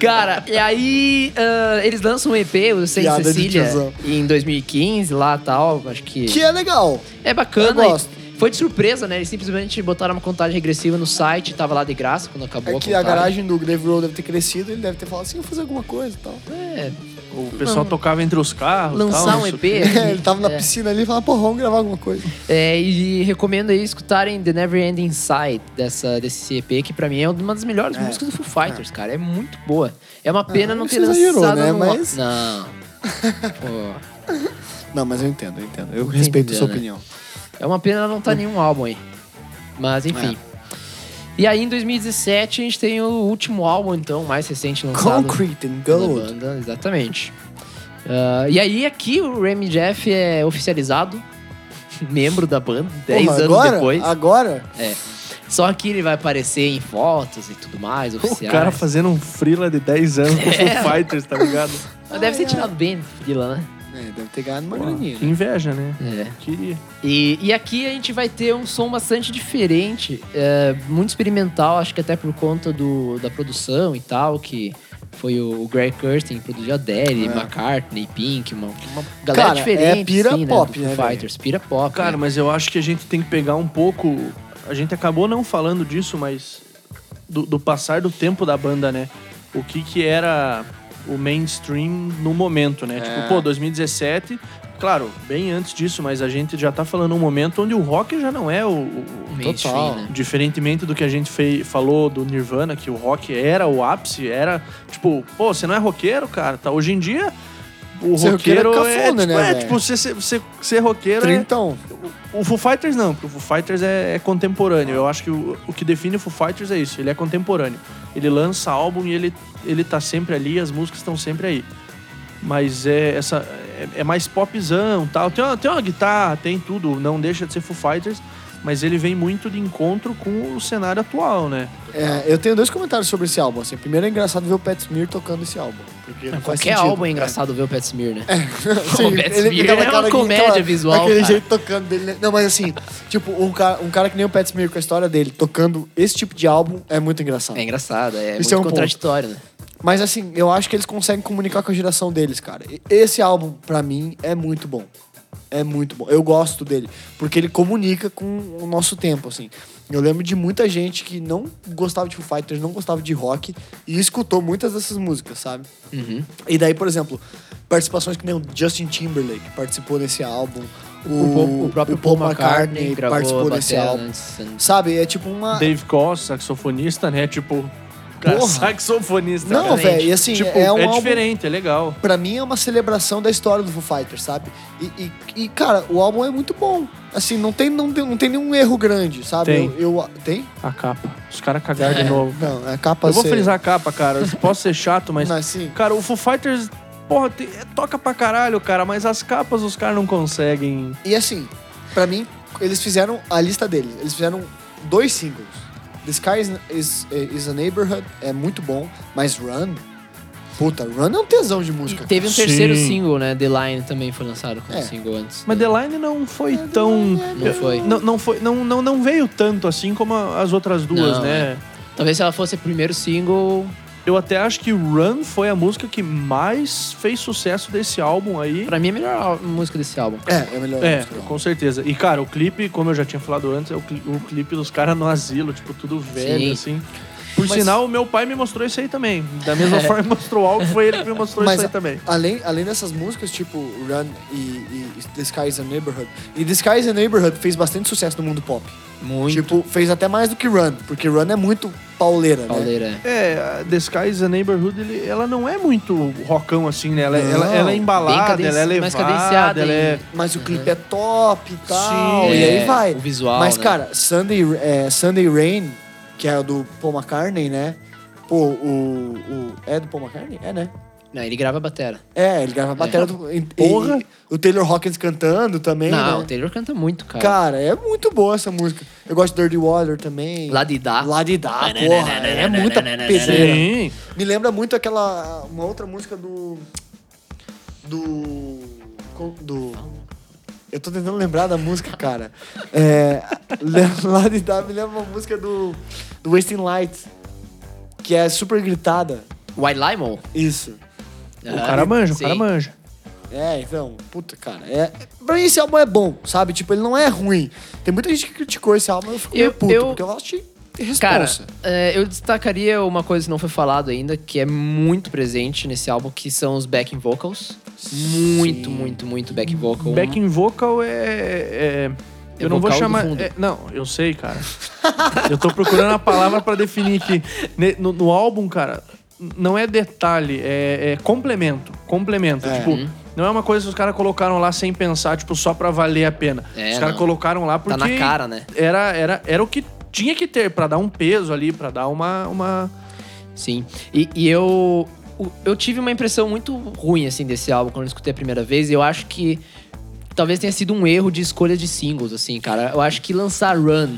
Cara, e aí ah, eles lançam um EP, o Saint Piada de Cecília, tiozão. em 2015, lá tal. Acho que, Que é legal. é bacana. Eu gosto. e Foi de surpresa, né? Eles simplesmente botaram uma contagem regressiva no site, tava lá de graça quando acabou É a que a contagem. garagem do Dave Grohl deve ter crescido, ele deve ter falado assim, vou fazer alguma coisa e tal. É, O pessoal tocava entre os carros. lançar tal, um não EP. o quê. ele tava na é. piscina ali e falava, porra, vamos gravar alguma coisa. É, e recomendo aí escutarem The Never Ending Side dessa, desse EP, que pra mim é uma das melhores É. músicas do Foo Fighters, cara. É muito boa. É uma pena Ah, não ter exagerou, lançado né? no... Mas- Não. Pô, Não, mas eu entendo, eu entendo. Eu respeito a sua entendendo, opinião. é uma pena ela não tá em nenhum álbum aí. Mas enfim. É. E aí em 2017 a gente tem o último álbum, então, mais recente lançado. Concrete and Gold. banda, exatamente. Ah, e aí aqui o Remy Jeff é oficializado membro da banda, 10 Porra, anos agora, depois. Agora? É. Só que ele vai aparecer em fotos e tudo mais, O oficiais. cara fazendo um frila de 10 anos com É. Foo Fighters, tá ligado? Mas deve ser tirado bem do Frila, né? É, deve ter ganhado uma Pô, graninha. que inveja, né? É. Queria. E, e aqui a gente vai ter um som bastante diferente, é, muito experimental, acho que até por conta do, da produção e tal, que foi o, o Greg Kirsten que produziu Adele, É. McCartney, Pink, uma, uma galera Cara, diferente. é pira assim, pop, né? do né? Fighters, pira pop. Cara, né? mas eu acho que a gente tem que pegar um pouco. A gente acabou não falando disso, mas. Do, do passar do tempo da banda, né? O que que era o mainstream no momento, né? É. Tipo, pô, 2017. Claro, bem antes disso, mas a gente já tá falando um momento onde o rock já não é o. o- total. né? Diferentemente do que a gente fei- falou do Nirvana, que o rock era o ápice, era tipo, pô, você não é roqueiro, cara. Tá? Hoje em dia, o Ser roqueiro roqueiro é é, cafona, tipo, né, é, tipo, ser, ser, ser- ser roqueiro é... Trintão. O Foo Fighters não, porque o Foo Fighters é, é contemporâneo. Eu acho que o, o que define o Foo Fighters é isso, ele é contemporâneo. Ele lança álbum e ele, ele tá sempre ali, as músicas estão sempre aí. Mas é essa é, é mais popzão tal. Tem uma, tem uma guitarra, tem tudo, não deixa de ser Foo Fighters, mas ele vem muito de encontro com o cenário atual, né? É, eu tenho dois comentários sobre esse álbum. Assim. Primeiro é engraçado ver o Pat Smear tocando esse álbum. Porque faz Qualquer álbum é engraçado ver o Pat Smear, né? Sim, O Pat ele Smear aquela é uma comédia aquela- visual, Aquele cara. jeito tocando dele. né? Não, mas assim, tipo, um cara, um cara que nem o Pat Smear com a história dele, tocando esse tipo de álbum é muito engraçado. É engraçado, é Isso muito é um ponto. contraditório, né? Mas assim, eu acho que eles conseguem comunicar com a geração deles, cara. Esse álbum, pra mim, é muito bom. É muito bom. Eu gosto dele. Porque ele comunica com o nosso tempo, assim. Eu lembro de muita gente que não gostava de Foo Fighters, não gostava de rock e escutou muitas dessas músicas, sabe? Uhum. E daí, por exemplo, participações que nem o Justin Timberlake participou desse álbum. O, O, Paul- o próprio Paul, McCartney, gravou participou desse álbum. antes. Sabe? É tipo uma. Dave Costa, saxofonista, né? Tipo, cara, Porra. saxofonista. Não, cara. velho, e assim, tipo, é é, um álbum- diferente, é legal. Pra mim é uma celebração da história do Foo Fighters, sabe? E, e- e, cara, o álbum é muito bom. Assim, não tem, não não tem nenhum erro grande, sabe? Tem. Eu, eu- tem? A capa. Os caras cagaram de novo. Não, é capa Eu vou frisar a capa, cara. Eu Posso ser chato, mas. Não, assim, Cara, o Foo Fighters, porra, tem- é, toca pra caralho, cara, mas as capas os caras não conseguem. E assim, pra mim, eles fizeram a lista deles. Eles fizeram dois singles. The Sky is, is, is a Neighborhood é muito bom, mas Run, puta, Run é um tesão de E música. teve um Sim. terceiro single, né? The Line também foi lançado como É. single antes. Mas? The Line não foi tão. Não foi. Não, não, foi, não, não, não veio tanto assim como a- as outras duas, Não, né? Talvez se ela fosse o primeiro single. Eu até acho que Run foi a música que mais fez sucesso desse álbum aí. Pra mim, é a melhor música desse álbum. É, é a melhor É, música. com certeza. E, cara, o clipe, como eu já tinha falado antes, é o, cli- o clipe dos caras no asilo, tipo, tudo velho, Sim. assim. Por Mas- sinal, o meu pai me mostrou isso aí também. Da mesma forma que mostrou o álbum, foi ele que me mostrou Mas isso aí a- também. Além, além dessas músicas, tipo Run e, e The Sky is a Neighborhood. E The Sky is a Neighborhood fez bastante sucesso no mundo pop. Muito. Tipo, fez até mais do que Run, porque Run é muito pauleira, né? pauleira. é. É, a The Sky is a Neighborhood, ele- ela não é muito rockão assim, né? Ela, ela, ela é embalada, ela é levada, cadenciada ela é... Mas o clipe é top e tal. Sim. e aí É, vai. o visual, Mas, né? cara, Sunday, é, Sunday Rain, que é o do Paul McCartney, né? Pô, o, o. É do Paul McCartney? É, né? Não, ele grava a batera. É, ele grava a bateria do. e- Porra! e o Taylor Hawkins cantando também. não, né? o Taylor canta muito, cara. Cara, é muito boa essa música. Eu gosto de Dirty Water também. Lá de dá. Lá de dá, porra. É muita pedreira. Sim. Me lembra muito aquela. Uma outra música do. Do. Do. Eu tô tentando lembrar da música, cara. É. le- Lá de me lembra uma música do. Do Wasting Light. Que é super gritada. White Limon? Isso. O cara manja, o cara Sim. manja. É, então, puta, cara. É, pra mim esse álbum é bom, sabe? Tipo, ele não é ruim. Tem muita gente que criticou esse álbum, eu fico meio Eu- puto, eu- porque eu achei Cara, responsa. é, eu destacaria uma coisa que não foi falado ainda, que é muito presente nesse álbum, que são os backing vocals. Muito, Sim. muito, muito backing vocal. Backing vocal é. é- É eu não vou chamar. é- não, eu sei, cara. eu tô procurando a palavra pra definir aqui. No, no álbum, cara, não é detalhe, é, é complemento. Complemento. É. Tipo, Uhum. não é uma coisa que os caras colocaram lá sem pensar, tipo, só pra valer a pena. É, os caras colocaram lá Tá porque. na cara, né? Era, era, era o que tinha que ter pra dar um peso ali, pra dar uma. uma... Sim. E, e eu. Eu tive uma impressão muito ruim, assim, desse álbum quando eu escutei a primeira vez. E eu acho que talvez tenha sido um erro de escolha de singles, assim, cara. Eu acho que lançar Run,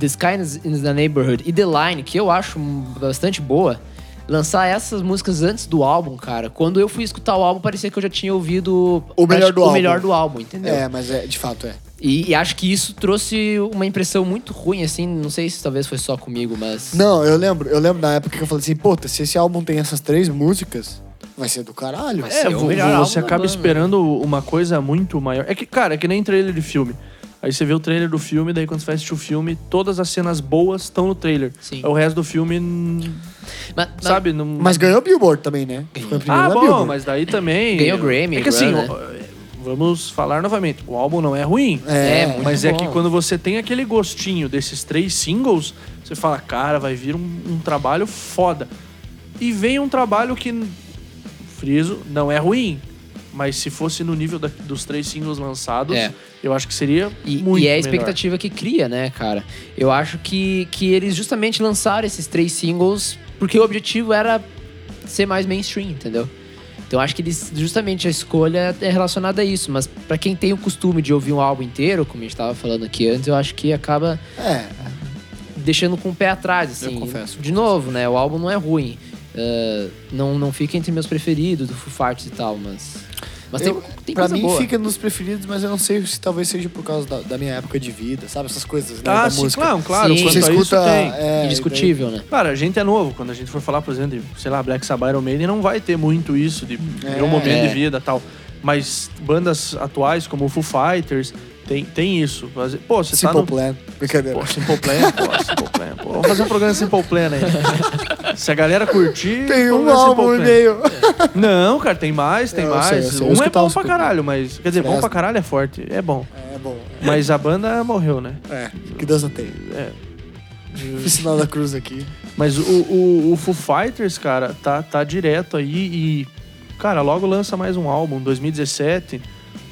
The Sky is in the Neighborhood e The Line, que eu acho bastante boa, lançar essas músicas antes do álbum, cara. Quando eu fui escutar o álbum, parecia que eu já tinha ouvido O melhor do o álbum. melhor do álbum, entendeu? É, mas é, de fato é. E, e acho que isso trouxe uma impressão muito ruim, assim. Não sei se talvez foi só comigo, mas. Não, eu lembro, eu lembro na época que eu falei assim, puta, se esse álbum tem essas três músicas, vai ser do caralho. Vai É, o você acaba esperando uma coisa muito maior. É que, cara, é que nem trailer de filme. Aí você vê o trailer do filme, daí quando você vai assistir o filme, todas as cenas boas estão no trailer. Sim. O resto do filme, Mas- mas- sabe? Não... Mas ganhou Billboard também, né? Primeiro Ah, bom, Billboard. mas daí também. Ganhou Grammy, É que assim, né? Vamos falar novamente. O álbum não é ruim. É, muito Mas é bom. que quando você tem aquele gostinho desses três singles, você fala, cara, vai vir um, um trabalho foda. E vem um trabalho que, friso, não é ruim. Mas se fosse no nível da- dos três singles lançados, É. eu acho que seria E, muito e é a melhor. expectativa que cria, né, cara? Eu acho que, que eles justamente lançaram esses três singles porque o objetivo era ser mais mainstream, entendeu? Então eu acho que eles justamente a escolha é relacionada a isso, mas pra quem tem o costume de ouvir um álbum inteiro, como a gente tava falando aqui antes, eu acho que acaba É, deixando com o pé atrás, assim. Eu confesso. De novo, né? O álbum não é ruim. Uh, não, não fica entre meus preferidos do Foo Fighters e tal, mas. Mas tem, eu, tem pra coisa mim boa. fica nos preferidos, mas eu não sei se talvez seja por causa da, da minha época de vida, sabe? Essas coisas né, Ah, da sim, música. claro, claro. Sim. Quanto Você a escuta... isso tem. é, Indiscutível, né? Cara, a gente é novo. Quando a gente for falar, por exemplo, de, sei lá, Black Sabbath Iron Maiden, não vai ter muito isso de É. meu momento É. de vida e tal. Mas bandas atuais, como o Foo Fighters, tem, tem isso. Mas, Pô, você tá Simple no... Plan. Brincadeira. Pô, Simple Plan, pô, Simple Plan. Pô, vamos fazer um programa Simple Plan aí. Se a galera curtir... Tem um álbum e meio. Não, cara, tem mais, tem Eu mais. sei, eu sei. Eu Um é bom pra caralho, mas... Quer dizer, bom pra caralho é forte, é bom. É bom. Mas a banda morreu, né? É, que Deus não tem. É. Fiz sinal da cruz aqui. Mas o, o, o Foo Fighters, cara, tá, tá direto aí e. Cara, logo lança mais um álbum, 2017.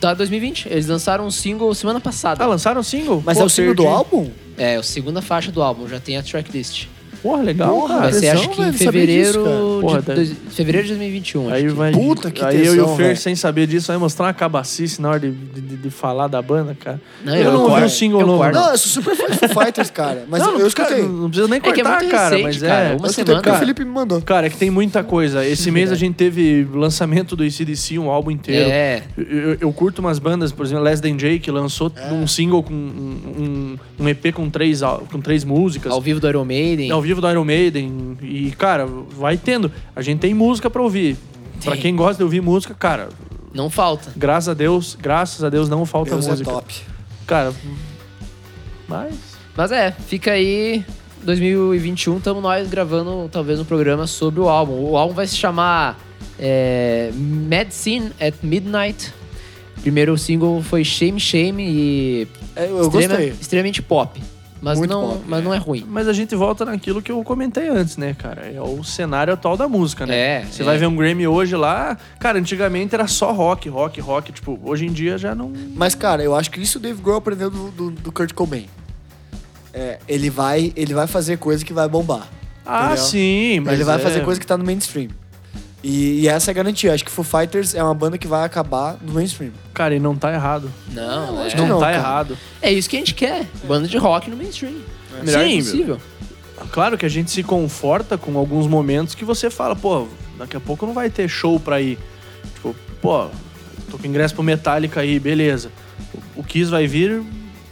Tá 2020. Eles lançaram um single semana passada. Ah, lançaram um single? Mas Pô, é o single do perdi. álbum? É, a segunda faixa do álbum, já tem a tracklist. Porra, legal, Porra, cara. Vai ser, pressão, acho que em disso, fevereiro, cara. Porra, de, tá- dois- fevereiro de 2021. Aí acho que. vai. Puta, que Aí eu e o tesão, Fer, velho. sem saber disso, vai mostrar uma cabacice na hora de, de, de falar da banda, cara. Não, eu, não ouvi o single eu novo. Não, eu sou super fã de Foo Fighters, cara. Mas não, eu, não, escutei. cara, não precisa nem É que é cortar, muito cara, recente, mas cara. é. Uma eu semana. porque o Felipe me mandou. Cara, é que tem muita coisa. Esse mês a gente teve lançamento do ACDC, um álbum inteiro. É. Eu, eu- eu curto umas bandas, por exemplo, Less Than Jay, que lançou É. um single com um, um, um EP com três, com três músicas. Ao vivo do Iron Maiden. Ao vivo do Iron Maiden. E, cara, vai tendo. A gente tem música pra ouvir. Pra quem gosta de ouvir música, cara, Não falta. graças a Deus, graças a Deus não falta Deus é música. top. Cara, mas. Mas é, fica aí. 2021, estamos nós gravando talvez um programa sobre o álbum. O álbum vai se chamar é, Medicine at Midnight. Primeiro single foi Shame Shame e É, eu extrema- gostei. extremamente pop. Mas, Muito não, pop, mas não é ruim. Mas a gente volta naquilo que eu comentei antes, né, cara? É o cenário atual da música, né? É, Você é. vai ver um Grammy hoje lá, cara, antigamente era só rock, rock, rock. Tipo, hoje em dia já não. Mas, cara, eu acho que isso o Dave Grohl aprendeu do, do, do Kurt Cobain. É, ele vai, ele vai fazer coisa que vai bombar. Ah, Entendeu? sim, mas. ele vai é- fazer coisa que tá no mainstream. E, e essa é a garantia. Acho que Foo Fighters é uma banda que vai acabar no mainstream. Cara, e não tá errado. Não, acho é, que Não, não, tá cara. errado. é isso que a gente quer. Banda de rock no mainstream. Melhor Sim, possível. Claro que a gente se conforta com alguns momentos que você fala, pô, daqui a pouco não vai ter show pra ir. Tipo, pô, tô com ingresso pro Metallica aí, beleza. O, o Kiss vai vir,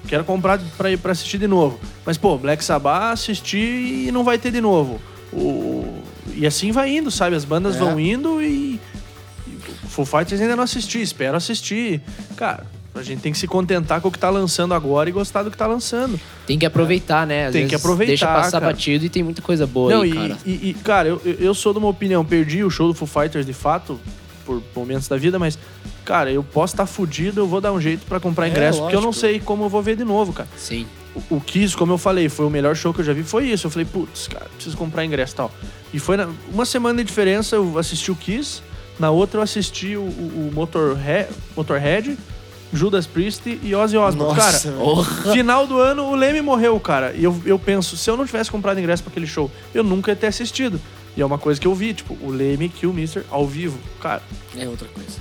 quero comprar pra ir pra assistir de novo. Mas, pô, Black Sabbath assistir e não vai ter de novo. O, e assim vai indo, sabe? As bandas É. vão indo e. Foo Fighters ainda não assisti, espero assistir. Cara, a gente tem que se contentar com o que tá lançando agora e gostar do que tá lançando. Tem que aproveitar, né? Às Tem que aproveitar, Deixa passar cara. batido e tem muita coisa boa Não, aí, e, cara. e, e, cara, eu, eu- sou de uma opinião, perdi o show do Foo Fighters de fato, por momentos da vida, mas, cara, eu posso estar fudido, eu vou dar um jeito pra comprar É, ingresso, porque eu não sei como eu vou ver de novo, cara. Sim. O, o Kiss, como eu falei, foi o melhor show que eu já vi, foi isso. Eu falei, putz, cara, preciso comprar ingresso e tal. E foi na- uma semana de diferença, eu assisti o Kiss, na outra eu assisti o, o, o Motorhead, Motorhead, Judas Priest e Ozzy Osbourne. Nossa, cara. Porra. Final do ano, o Leme morreu, cara. E eu, eu penso, se eu não tivesse comprado ingresso pra aquele show, eu nunca ia ter assistido. E é uma coisa que eu vi, tipo, o Leme Kill Mister ao vivo. Cara, É outra coisa.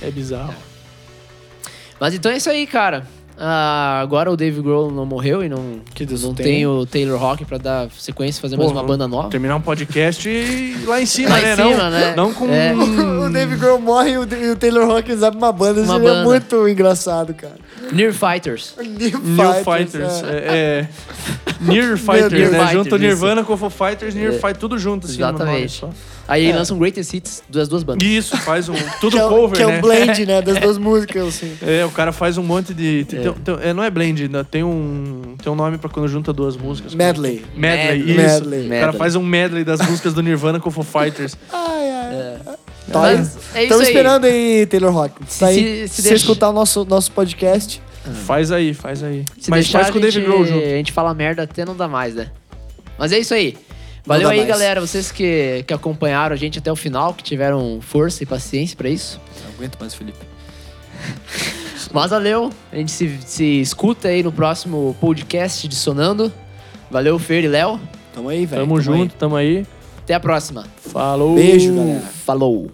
é bizarro. Mas então é isso aí, cara. Ah, agora o Dave Grohl não morreu e não, Que Deus não tem o Taylor Hawk pra dar sequência e fazer mais Porra, uma banda nova. Terminar um podcast e lá em cima, Lá em né? cima, não, né? não com. É. o Dave Grohl morre e o, e o Taylor Hawkins abre uma banda. Uma Seria banda. muito engraçado, cara. Near Fighters. New, New Fighters. é. É, é. Near Fighters, Near né? Fighters, Junto isso. Nirvana com o Foo Fighters, Near É. Fighters, tudo junto, assim, no nome Exatamente. só. Aí É. lança um Greatest Hits das duas bandas. Isso, faz um. Tudo que é, o- cover, que é né? um blend, né? Das duas músicas, assim. É, o cara faz um monte de. tem- É. tem- tem- é, não é blend, né? tem um, tem um nome pra quando junta duas músicas. Medley. Medley, Medley. isso. Medley. O cara faz um medley das músicas do Nirvana com o Foo Fighters. Ai, ai. É. Tá é Estamos aí. esperando aí, Taylor Hawkins. Tá Se- aí. se Se, você deixa- escutar o nosso, nosso podcast, Faz aí, faz aí. Se Mas deixar, faz com o David Grohl junto. a gente fala merda até não dá mais, né? Mas é isso aí. Valeu aí, mais. galera. Vocês que, que acompanharam a gente até o final, que tiveram força e paciência pra isso. Não aguento mais, Felipe. Mas valeu. A gente se, se escuta aí no próximo podcast de Sonando. Valeu, Fer e Léo. Tamo aí, velho. Tamo junto, tamo aí. Até a próxima. Falou! Beijo, galera. Falou.